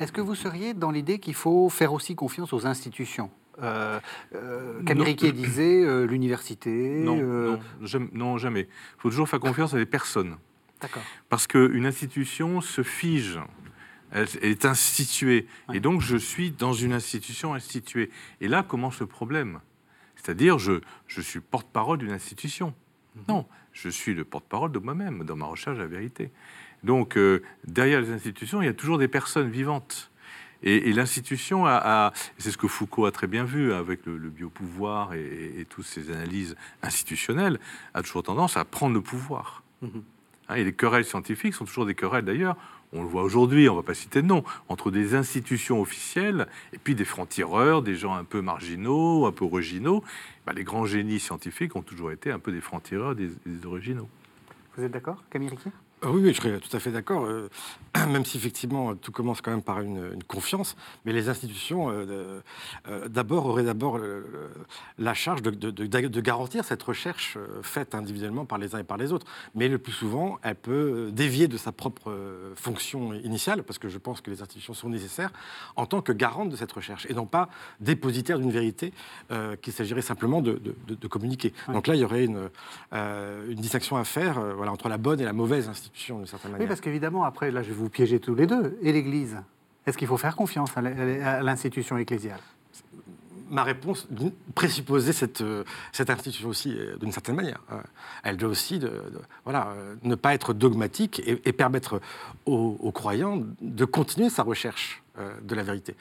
Est-ce que vous seriez dans l'idée qu'il faut faire aussi confiance aux institutions? Euh, euh disait euh, l'université. Non, non, non, jamais. Il faut toujours faire confiance à des personnes. D'accord. Parce qu'une institution se fige. Elle, est instituée. Et donc, je suis dans une institution instituée. Et là commence le problème? C'est-à-dire, je, je suis porte-parole d'une institution. Mhm. Non, je suis le porte-parole de moi-même dans ma recherche de la vérité. Donc, euh, derrière les institutions, il y a toujours des personnes vivantes. Et, l'institution a, c'est ce que Foucault a très bien vu avec le, biopouvoir et, et, toutes ces analyses institutionnelles, a toujours tendance à prendre le pouvoir. Mhm. Hein, et les querelles scientifiques sont toujours des querelles d'ailleurs, on le voit aujourd'hui, on ne va pas citer de nom, entre des institutions officielles et puis des francs-tireurs, des gens un peu marginaux, un peu originaux. Bah, les grands génies scientifiques ont toujours été un peu des francs-tireurs, des, originaux. Vous êtes d'accord, Camille Riquet? Ah oui, je serais tout à fait d'accord, euh, *clears throat* même si effectivement tout commence quand même par une, confiance, mais les institutions, euh, euh, d'abord, auraient d'abord la charge de, garantir cette recherche faite individuellement par les uns et par les autres. Mais le plus souvent, elle peut dévier de sa propre fonction initiale, parce que je pense que les institutions sont nécessaires en tant que garantes de cette recherche, et non pas dépositaires d'une vérité qu'il s'agirait simplement de, communiquer. Donc là, il y aurait une, une distinction à faire voilà, entre la bonne et la mauvaise institution oui, parce qu'évidemment, après, là, je vais vous piéger tous les deux. Et l'Église Est-ce qu'il faut faire confiance à l'institution ecclésiale? Ma réponse présupposait cette, euh, cette institution aussi, euh, d'une certaine manière. Euh, elle doit aussi de, voilà, ne pas être dogmatique et, permettre aux, croyants de continuer sa recherche de la vérité.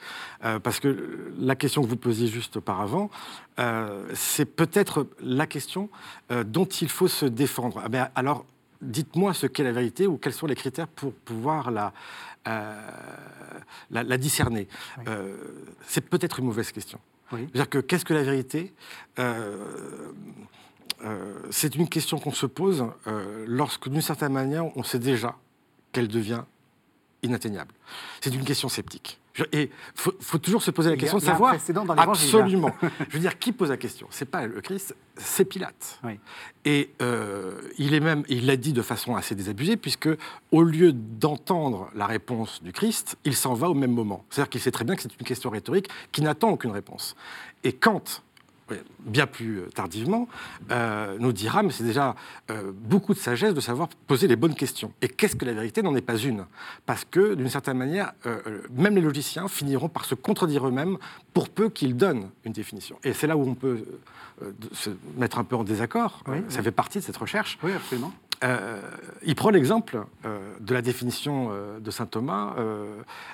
parce que la question que vous posiez juste auparavant, c'est peut-être la question dont il faut se défendre. Ah ben, alors, dites-moi ce qu'est la vérité ou quels sont les critères pour pouvoir la, euh, la, discerner. Euh, c'est peut-être une mauvaise question. C'est-à-dire que qu'est-ce que la vérité? Euh, C'est une question qu'on se pose lorsque, d'une certaine manière, on sait déjà qu'elle devient inatteignable. C'est une question sceptique. Et il faut, toujours se poser la question de savoir. absolument. *laughs* Je veux dire, qui pose la question? C'est pas le Christ, c'est Pilate. Et euh, il est même, il l'a dit de façon assez désabusée, puisque au lieu d'entendre la réponse du Christ, il s'en va au même moment. C'est-à-dire qu'il sait très bien que c'est une question rhétorique qui n'attend aucune réponse. Et quand bien plus euh, tardivement, euh, nous dira, mais c'est déjà euh, beaucoup de sagesse de savoir poser les bonnes questions. Et qu'est-ce que la vérité n'en est pas une? Parce que, d'une certaine manière, même les logiciens finiront par se contredire eux-mêmes pour peu qu'ils donnent une définition. Et c'est là où on peut se mettre un peu en désaccord. Ça fait partie de cette recherche. Oui, absolument. Euh, il prend l'exemple euh, de la définition euh, de saint Thomas,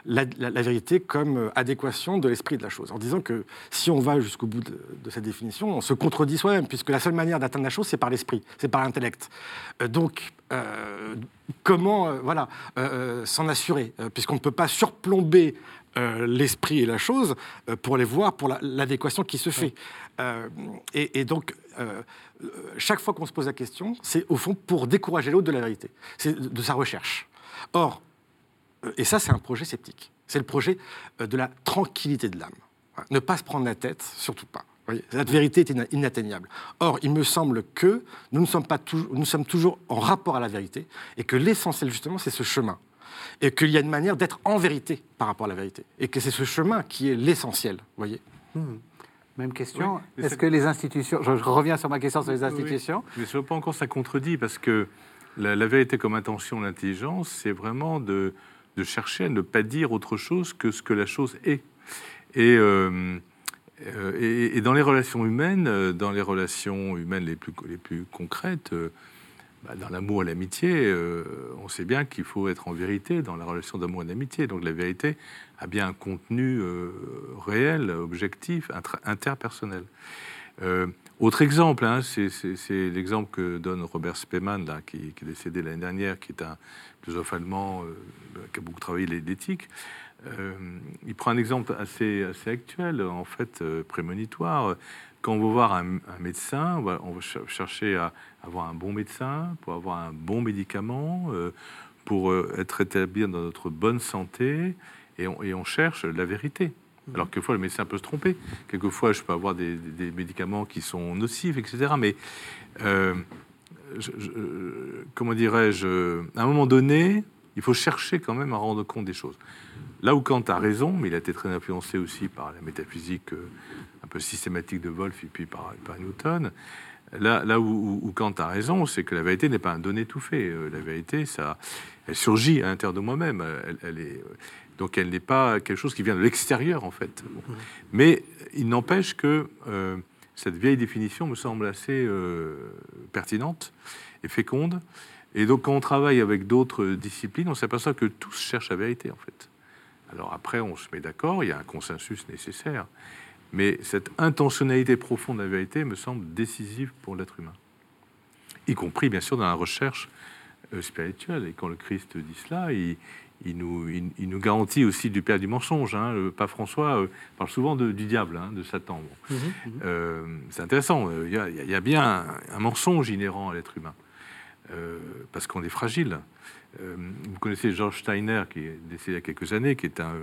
la, vérité comme adéquation de l'esprit de la chose, en disant que si on va jusqu'au bout de, cette définition, on se contredit soi-même, puisque la seule manière d'atteindre la chose, c'est par l'esprit, c'est par l'intellect. donc, comment voilà, s'en assurer, puisqu'on ne peut pas surplomber l'esprit et la chose pour les voir pour l'adéquation qui se fait. et, donc, euh, chaque fois qu'on se pose la question, c'est au fond pour décourager l'autre de la vérité, c'est de sa recherche. Or, euh, et ça c'est un projet sceptique, c'est le projet euh, de la tranquillité de l'âme. Ne pas se prendre la tête, surtout pas. Cette vérité est inatteignable. Or, il me semble que nous, ne sommes pas nous sommes toujours en rapport à la vérité et que l'essentiel, justement, c'est ce chemin. Et qu'il y a une manière d'être en vérité par rapport à la vérité. Et que c'est ce chemin qui est l'essentiel. voyez hmm. Même question. Est-ce que les institutions. Je, reviens sur ma question sur les institutions. Mais je ne pas encore ça contredit, parce que la, vérité comme intention, l'intelligence, c'est vraiment de, de, chercher à ne pas dire autre chose que ce que la chose est. Et. Euh, euh, et, dans les relations humaines, euh, dans les relations humaines les plus, les plus concrètes, bah, dans l'amour et l'amitié, on sait bien qu'il faut être en vérité dans la relation d'amour et d'amitié. Donc la vérité, a bien un contenu euh, réel, objectif, interpersonnel. Euh, autre exemple, hein, c'est l'exemple que donne Robert Spemann, qui, est décédé l'année dernière, qui est un philosophe allemand euh, qui a beaucoup travaillé l'éthique. il prend un exemple assez, assez actuel, en fait, prémonitoire. Quand on va voir un, médecin, on va, chercher à avoir un bon médecin, pour avoir un bon médicament, pour euh, être établi dans notre bonne santé et on, et on cherche la vérité. Mhm. Alors quelquefois, le médecin peut se tromper. Quelquefois, je peux avoir des, des médicaments qui sont nocifs, etc. Mais euh, je- je- euh, comment dirais-je À un moment donné, il faut chercher quand même à rendre compte des choses. Là où Kant a raison, mais il a été très influencé aussi par la métaphysique euh, un peu systématique de Wolff et puis par, par Newton. Là, là où, Kant a raison, c'est que la vérité n'est pas un donné tout fait. Euh, La vérité, ça, elle surgit à l'intérieur de moi-même. Elle, elle est, euh, donc elle n'est pas quelque chose qui vient de l'extérieur, en fait. Bon. Mais il n'empêche que euh, cette vieille définition me semble assez euh, pertinente et féconde. Et donc, quand on travaille avec d'autres disciplines, on s'aperçoit que tous cherchent la vérité, en fait. Alors après, on se met d'accord, il y a un consensus nécessaire. Mais cette intentionnalité profonde de la vérité me semble décisive pour l'être humain. Y compris, bien sûr, dans la recherche euh, spirituelle. Et quand le Christ dit cela, il, il nous, il, il nous garantit aussi du père du mensonge. hein. Le pape François euh, parle souvent de- du diable, hein, de Satan. Bon. Euh, c'est intéressant. Il y, a- il y a bien un, un mensonge inhérent à l'être humain. Euh, parce qu'on est fragile. Euh, vous connaissez George Steiner, qui est décédé il y a quelques années, qui est un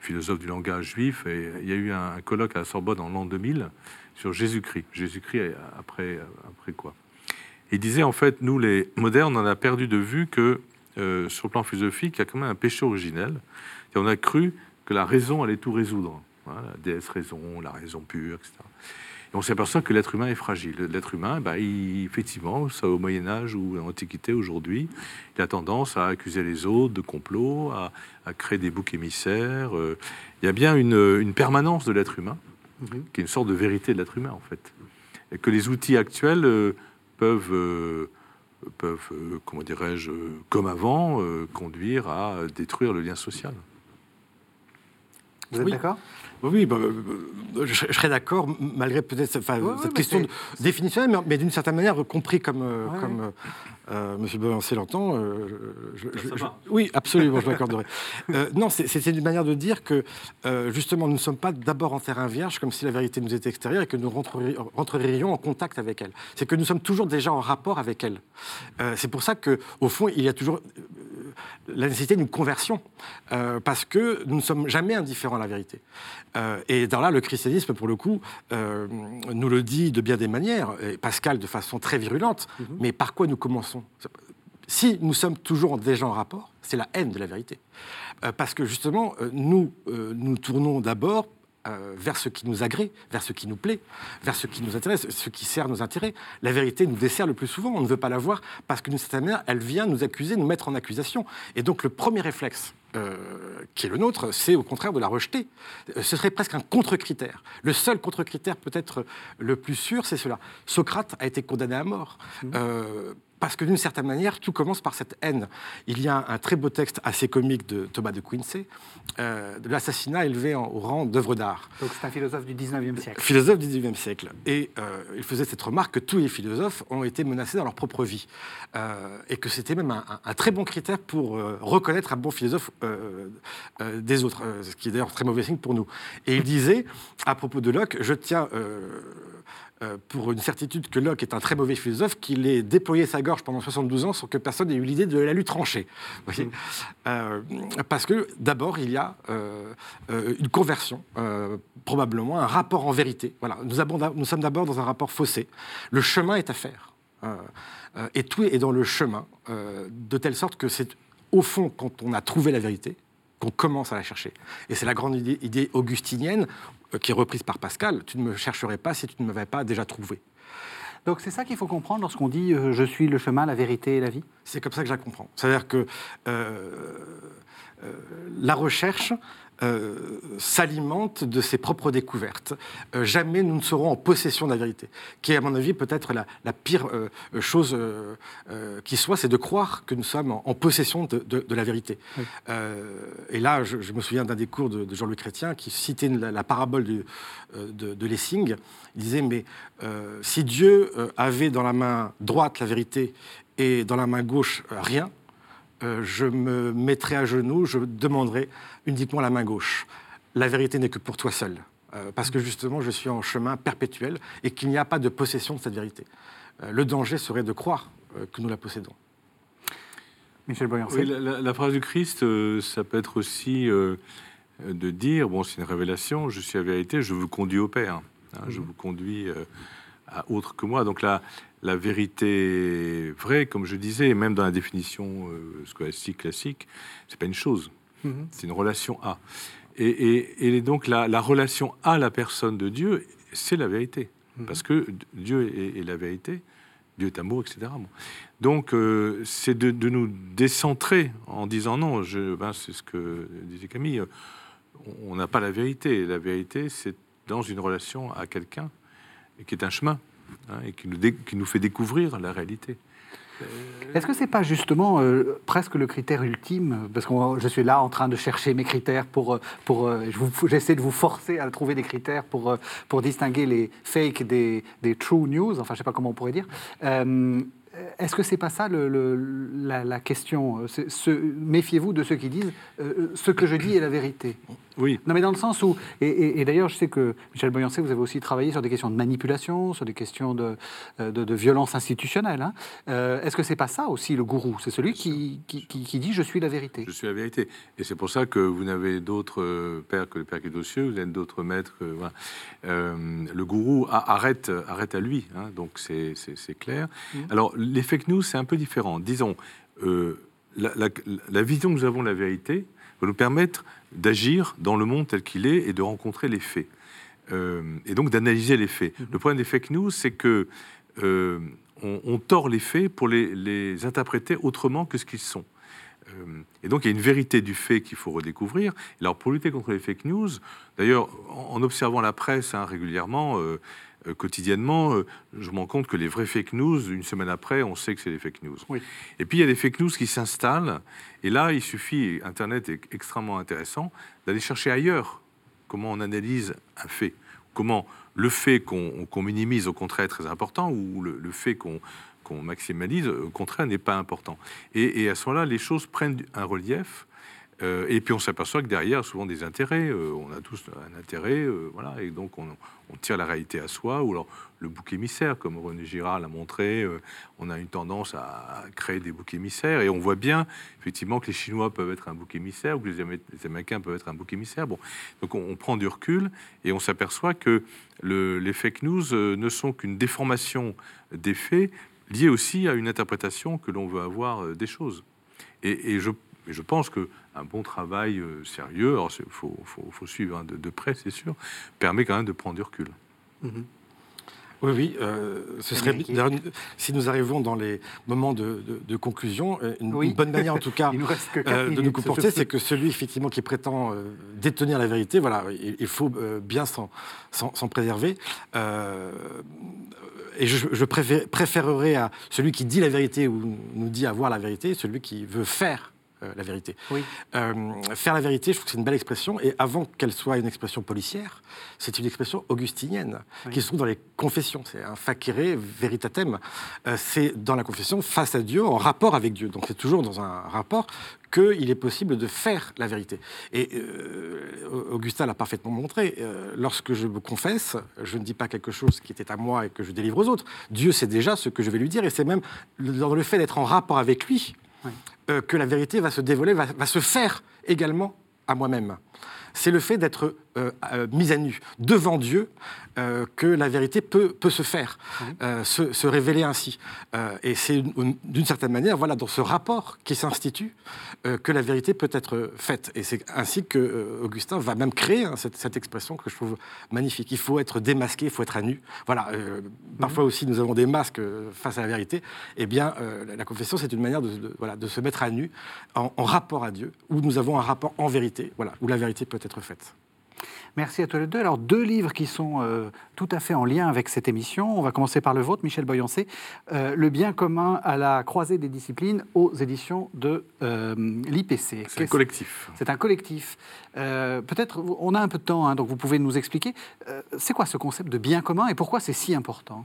philosophe du langage juif. Et il y a eu un, colloque à la Sorbonne en l'an 2000 sur Jésus-Christ. Jésus-Christ après, après quoi Il disait, en fait, nous, les modernes, on a perdu de vue que, euh, sur le plan philosophique, il y a quand même un péché originel. Et on a cru que la raison allait tout résoudre. Voilà, la déesse raison, la raison pure, etc. Et on s'aperçoit que l'être humain est fragile. L'être humain, bah, il- effectivement, ça au Moyen Âge ou à l'Antiquité aujourd'hui, il a tendance à accuser les autres de complot, à, à créer des boucs émissaires. euh. il y a bien une, une permanence de l'être humain, Mhm. qui est une sorte de vérité de l'être humain, en fait. Et que les outils actuels euh, peuvent, euh, peuvent euh, comment dirais-je, euh, comme avant, euh, conduire à détruire le lien social. Vous êtes Oui. d'accord? Oui, bah, euh, je, je serais d'accord, malgré peut-être enfin, Ouais, ouais, cette question définitionnelle, mais, mais d'une certaine manière compris comme, euh, Ouais, comme euh, euh, M. Balancé l'entend. euh, oui, absolument, je *laughs* m'accorderai. Euh, non, c'est- une manière de dire que, euh, justement, nous ne sommes pas d'abord en terrain vierge, comme si la vérité nous était extérieure et que nous rentreri- rentrerions en contact avec elle. C'est que nous sommes toujours déjà en rapport avec elle. Euh, c'est pour ça qu'au fond, il y a toujours euh, la nécessité d'une conversion, euh, parce que nous ne sommes jamais indifférents à la vérité. Euh, et dans là, le christianisme, pour le coup, euh, nous le dit de bien des manières, et Pascal de façon très virulente, mais par quoi nous commençons? Si nous sommes toujours déjà en rapport, c'est la haine de la vérité. Euh, parce que justement, euh, nous euh, nous tournons d'abord euh, vers ce qui nous agrée, vers ce qui nous plaît, vers ce qui nous intéresse, ce qui sert nos intérêts. La vérité nous dessert le plus souvent, on ne veut pas la voir parce que d'une certaine manière, elle vient nous accuser, nous mettre en accusation. Et donc le premier réflexe euh, qui est le nôtre, c'est au contraire de la rejeter. Euh, Ce serait presque un contre-critère. Le seul contre-critère peut-être le plus sûr, c'est cela. Socrate a été condamné à mort. Euh, parce que d'une certaine manière, tout commence par cette haine. Il y a un très beau texte assez comique de Thomas de Quincey, euh, de l'assassinat élevé en- au rang d'œuvre d'art. Donc c'est un philosophe du 19e siècle. Philosophe du XIXe siècle. Et euh, il faisait cette remarque que tous les philosophes ont été menacés dans leur propre vie. Euh, et que c'était même un, un- un très bon critère pour reconnaître un bon philosophe des autres, ce qui est d'ailleurs très mauvais signe pour nous. Et il disait, à propos de Locke, je tiens pour une certitude que Locke est un très mauvais philosophe, qu'il ait déployé sa gorge pendant 72 ans sans que personne ait eu l'idée de la lui trancher. Vous voyez Euh, parce que d'abord, il y a euh, euh, une conversion, euh, probablement un rapport en vérité. Voilà, nous, sommes d'abord dans un rapport faussé. Le chemin est à faire. Euh, euh, et tout est dans le chemin, euh, de telle sorte que c'est au fond, quand on a trouvé la vérité, qu'on commence à la chercher. Et c'est la grande idée, idée augustinienne euh, qui est reprise par Pascal. Tu ne me chercherais pas si tu ne m'avais pas déjà trouvé. Donc c'est ça qu'il faut comprendre lorsqu'on dit euh, je suis le chemin, la vérité et la vie? C'est comme ça que je la comprends. C'est-à-dire que euh, euh, la recherche euh, s'alimente de ses propres découvertes. Euh, jamais nous ne serons en possession de la vérité, qui est à mon avis peut-être la, la pire euh, chose qui soit, c'est de croire que nous sommes en, en possession de, de- de la vérité. Oui. Et là, je, je me souviens d'un des cours de, de Jean-Louis Chrétien qui citait la, la parabole du- de, Lessing. Il disait, mais si Dieu avait dans la main droite la vérité et dans la main gauche rien, euh, je me mettrai à genoux, je demanderai uniquement la main gauche. La vérité n'est que pour toi seul, euh, parce que justement je suis en chemin perpétuel et qu'il n'y a pas de possession de cette vérité. Euh, le danger serait de croire euh, que nous la possédons. Michel Boyancé. la, phrase du Christ, ça peut être aussi de dire, bon, c'est une révélation, je suis la vérité, je vous conduis au Père. Hein, je mhm. vous conduis à autre que moi. Donc la, la vérité vraie, comme je disais, même dans la définition scolastique classique, c'est pas une chose, mhm. c'est une relation à. Et, donc la, relation à la personne de Dieu, c'est la vérité. Mhm. Parce que Dieu est, la vérité, Dieu est amour, etc. Donc euh, c'est de, nous décentrer en disant non, ben, c'est ce que disait Camille, on n'a pas la vérité. La vérité, c'est dans une relation à quelqu'un qui est un chemin hein, et qui nous, fait découvrir la réalité. Est-ce que c'est pas justement euh, presque le critère ultime Parce que je suis là en train de chercher mes critères pour. Euh, pour euh, J'essaie de vous forcer à trouver des critères pour, pour distinguer les fakes des, des true news, enfin je sais pas comment on pourrait dire. Euh, est-ce que c'est pas ça la, question? Euh, Méfiez-vous de ceux qui disent euh, ce que je dis est la vérité. Oui. Non, mais dans le sens où, et, d'ailleurs, je sais que Michel Boyancé, vous avez aussi travaillé sur des questions de manipulation, sur des questions de, de, violence institutionnelle. Hein. Est-ce que c'est pas ça aussi le gourou? C'est celui qui, qui, dit je suis la vérité. Je suis la vérité. Et c'est pour ça que vous n'avez d'autres pères que le père qui est aux cieux, vous avez d'autres maîtres. le gourou arrête, arrête à lui. Hein, donc c'est clair. Mmh. Alors les fake news, c'est un peu différent. Disons, euh, la, vision que nous avons de la vérité va nous permettre d'agir dans le monde tel qu'il est et de rencontrer les faits. Euh, et donc d'analyser les faits. Mhm. Le problème des fake news, c'est que euh, on, tord les faits pour les, interpréter autrement que ce qu'ils sont. et donc il y a une vérité du fait qu'il faut redécouvrir. alors pour lutter contre les fake news, d'ailleurs en, observant la presse hein, régulièrement, euh, quotidiennement, euh, je me rends compte que les vrais fake news, une semaine après, on sait que c'est des fake news. Et puis il y a des fake news qui s'installent, et là, il suffit, Internet est extrêmement intéressant, d'aller chercher ailleurs comment on analyse un fait, comment le fait qu'on minimise, au contraire, est très important, ou le, fait qu'on maximalise, au contraire, n'est pas important. Et, et à ce moment-là, les choses prennent un relief euh, et puis on s'aperçoit que derrière, souvent des intérêts. Euh, on a tous un intérêt, euh, voilà, et donc on, tire la réalité à soi. Ou alors le bouc émissaire, comme René Girard l'a montré, on a une tendance à, créer des boucs émissaires, et on voit bien effectivement que les Chinois peuvent être un bouc émissaire, ou que les, Américains peuvent être un bouc émissaire. Bon, donc on, prend du recul et on s'aperçoit que les fake news ne sont qu'une déformation des faits, liée aussi à une interprétation que l'on veut avoir des choses. Et, je pense qu'un bon travail euh, sérieux, il faut, suivre hein, de, près, c'est sûr, permet quand même de prendre du recul. Mhm. Oui, oui. Euh, ce serait, si nous arrivons dans les moments de, conclusion, euh, une, bonne manière en tout cas *laughs* de nous comporter, c'est que celui effectivement qui prétend détenir la vérité, voilà, il, faut bien s'en préserver. et je, je préférerais à celui qui dit la vérité ou nous dit avoir la vérité, celui qui veut faire euh, la vérité. Euh, faire la vérité, je trouve que c'est une belle expression, et avant qu'elle soit une expression policière, c'est une expression augustinienne, qui se trouve dans les confessions. C'est un facere veritatem. Euh, c'est dans la confession face à Dieu, en rapport avec Dieu. Donc c'est toujours dans un rapport qu'il est possible de faire la vérité. Et Augustin l'a parfaitement montré. lorsque je me confesse, je ne dis pas quelque chose qui était à moi et que je délivre aux autres. Dieu sait déjà ce que je vais lui dire, et c'est même dans le fait d'être en rapport avec lui euh, que la vérité va se dévoiler, va se faire également à moi-même. C'est le fait d'être mise à nu devant Dieu euh, que la vérité peut, peut se faire, se, se, révéler ainsi. et c'est d'une certaine manière, voilà, dans ce rapport qui s'institue, que la vérité peut être faite. Et c'est ainsi que Augustin va même créer hein, cette, cette, expression que je trouve magnifique. Il faut être démasqué, il faut être à nu. Voilà. Parfois aussi, nous avons des masques face à la vérité. Eh bien, la confession, c'est une manière de, voilà, de se mettre à nu en, en rapport à Dieu, où nous avons un rapport en vérité, voilà, où la vérité peut être faite. Merci à tous les deux. Alors, deux livres qui sont euh, tout à fait en lien avec cette émission. On va commencer par le vôtre, Michel Boyancé. Euh, le bien commun à la croisée des disciplines aux éditions de euh, l'IPC. C'est un collectif. C'est un collectif. Peut-être, on a un peu de temps, hein, donc vous pouvez nous expliquer. c'est quoi ce concept de bien commun et pourquoi c'est si important?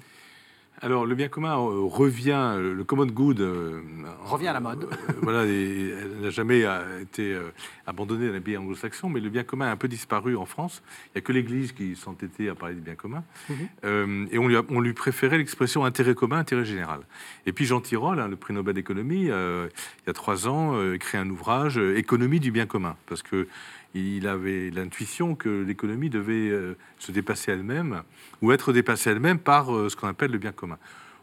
Alors, le bien commun euh, revient, le common good euh, revient à la mode. Euh, voilà, elle n'a jamais été abandonnée dans les pays anglo-saxons, mais le bien commun a un peu disparu en France. Il n'y a que l'Église qui s'entêtait à parler du bien commun. Mhm. et on lui, on lui préférait l'expression intérêt commun, intérêt général. Et puis Jean Tirole, hein, le prix Nobel d'économie, il y a trois ans, écrit un ouvrage Économie du bien commun, parce que il avait l'intuition que l'économie devait euh, se dépasser elle-même ou être dépassée elle-même par euh, ce qu'on appelle le bien commun.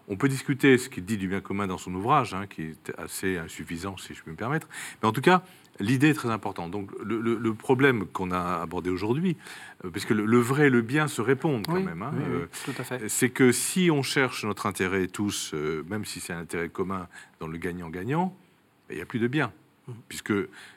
On peut discuter ce qu'il dit du bien commun dans son ouvrage, hein, qui est assez insuffisant, si je peux me permettre, mais en tout cas, l'idée est très importante. Donc, le, problème qu'on a abordé aujourd'hui, euh, parce que le, vrai et le bien se répondent quand même, hein, c'est que si on cherche notre intérêt tous, même si c'est un intérêt commun dans le gagnant-gagnant, ben, il n'y a plus de bien. Puisque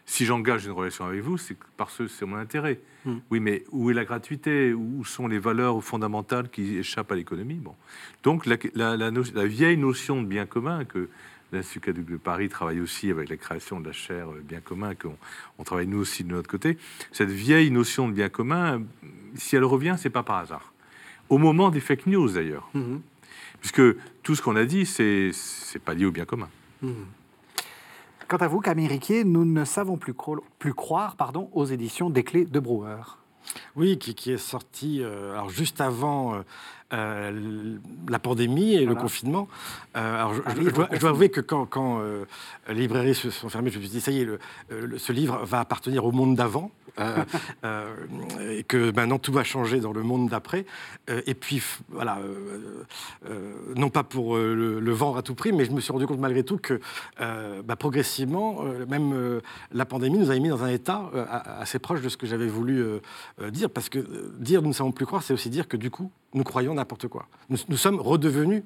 si j'engage une relation avec vous, c'est parce que c'est mon intérêt. Hmm. Oui, mais où est la gratuité? Où sont les valeurs fondamentales qui échappent à l'économie? Bon. Donc la, vieille notion de bien commun que l'Institut de Paris travaille aussi avec la création de la chaire bien commun, qu'on on travaille nous aussi de notre côté, cette vieille notion de bien commun, si elle revient, c'est pas par hasard. Au moment des fake news d'ailleurs. Hmm. Puisque tout ce qu'on a dit, c'est pas lié au bien commun. Quant à vous, Camille Riquier, nous ne savons plus, plus croire pardon, aux éditions des Clés de Brouwer. Oui, qui, est sorti euh, alors juste avant euh, euh, la pandémie et le confinement. alors je, dois, avouer que quand, les librairies se sont fermées, je me suis dit, ça y est, ce livre va appartenir au monde d'avant. Euh, *laughs* euh, et que maintenant tout va changer dans le monde d'après. Euh, et puis, voilà, non pas pour le, vendre à tout prix, mais je me suis rendu compte malgré tout que bah, progressivement, même la pandémie nous a mis dans un état assez proche de ce que j'avais voulu dire. Parce que dire nous ne savons plus croire, c'est aussi dire que du coup, nous croyons n'importe quoi. nous sommes redevenus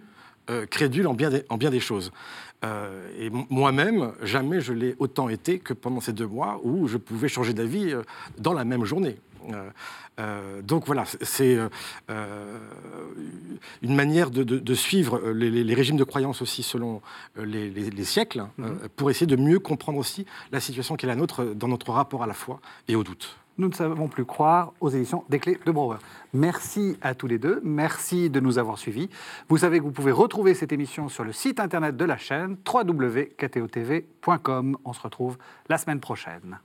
euh, crédule en bien, des, en bien des choses. Euh, et moi-même, jamais je l'ai autant été que pendant ces deux mois où je pouvais changer d'avis euh, dans la même journée. donc voilà, c'est une manière de, suivre les, régimes de croyance aussi selon les, siècles, hein, mm-hmm. pour essayer de mieux comprendre aussi la situation qui est la nôtre dans notre rapport à la foi et au doute. Nous ne savons plus croire aux éditions des clés de Brouwer. Merci à tous les deux. Merci de nous avoir suivis. Vous savez que vous pouvez retrouver cette émission sur le site internet de la chaîne www.ktotv.com. On se retrouve la semaine prochaine.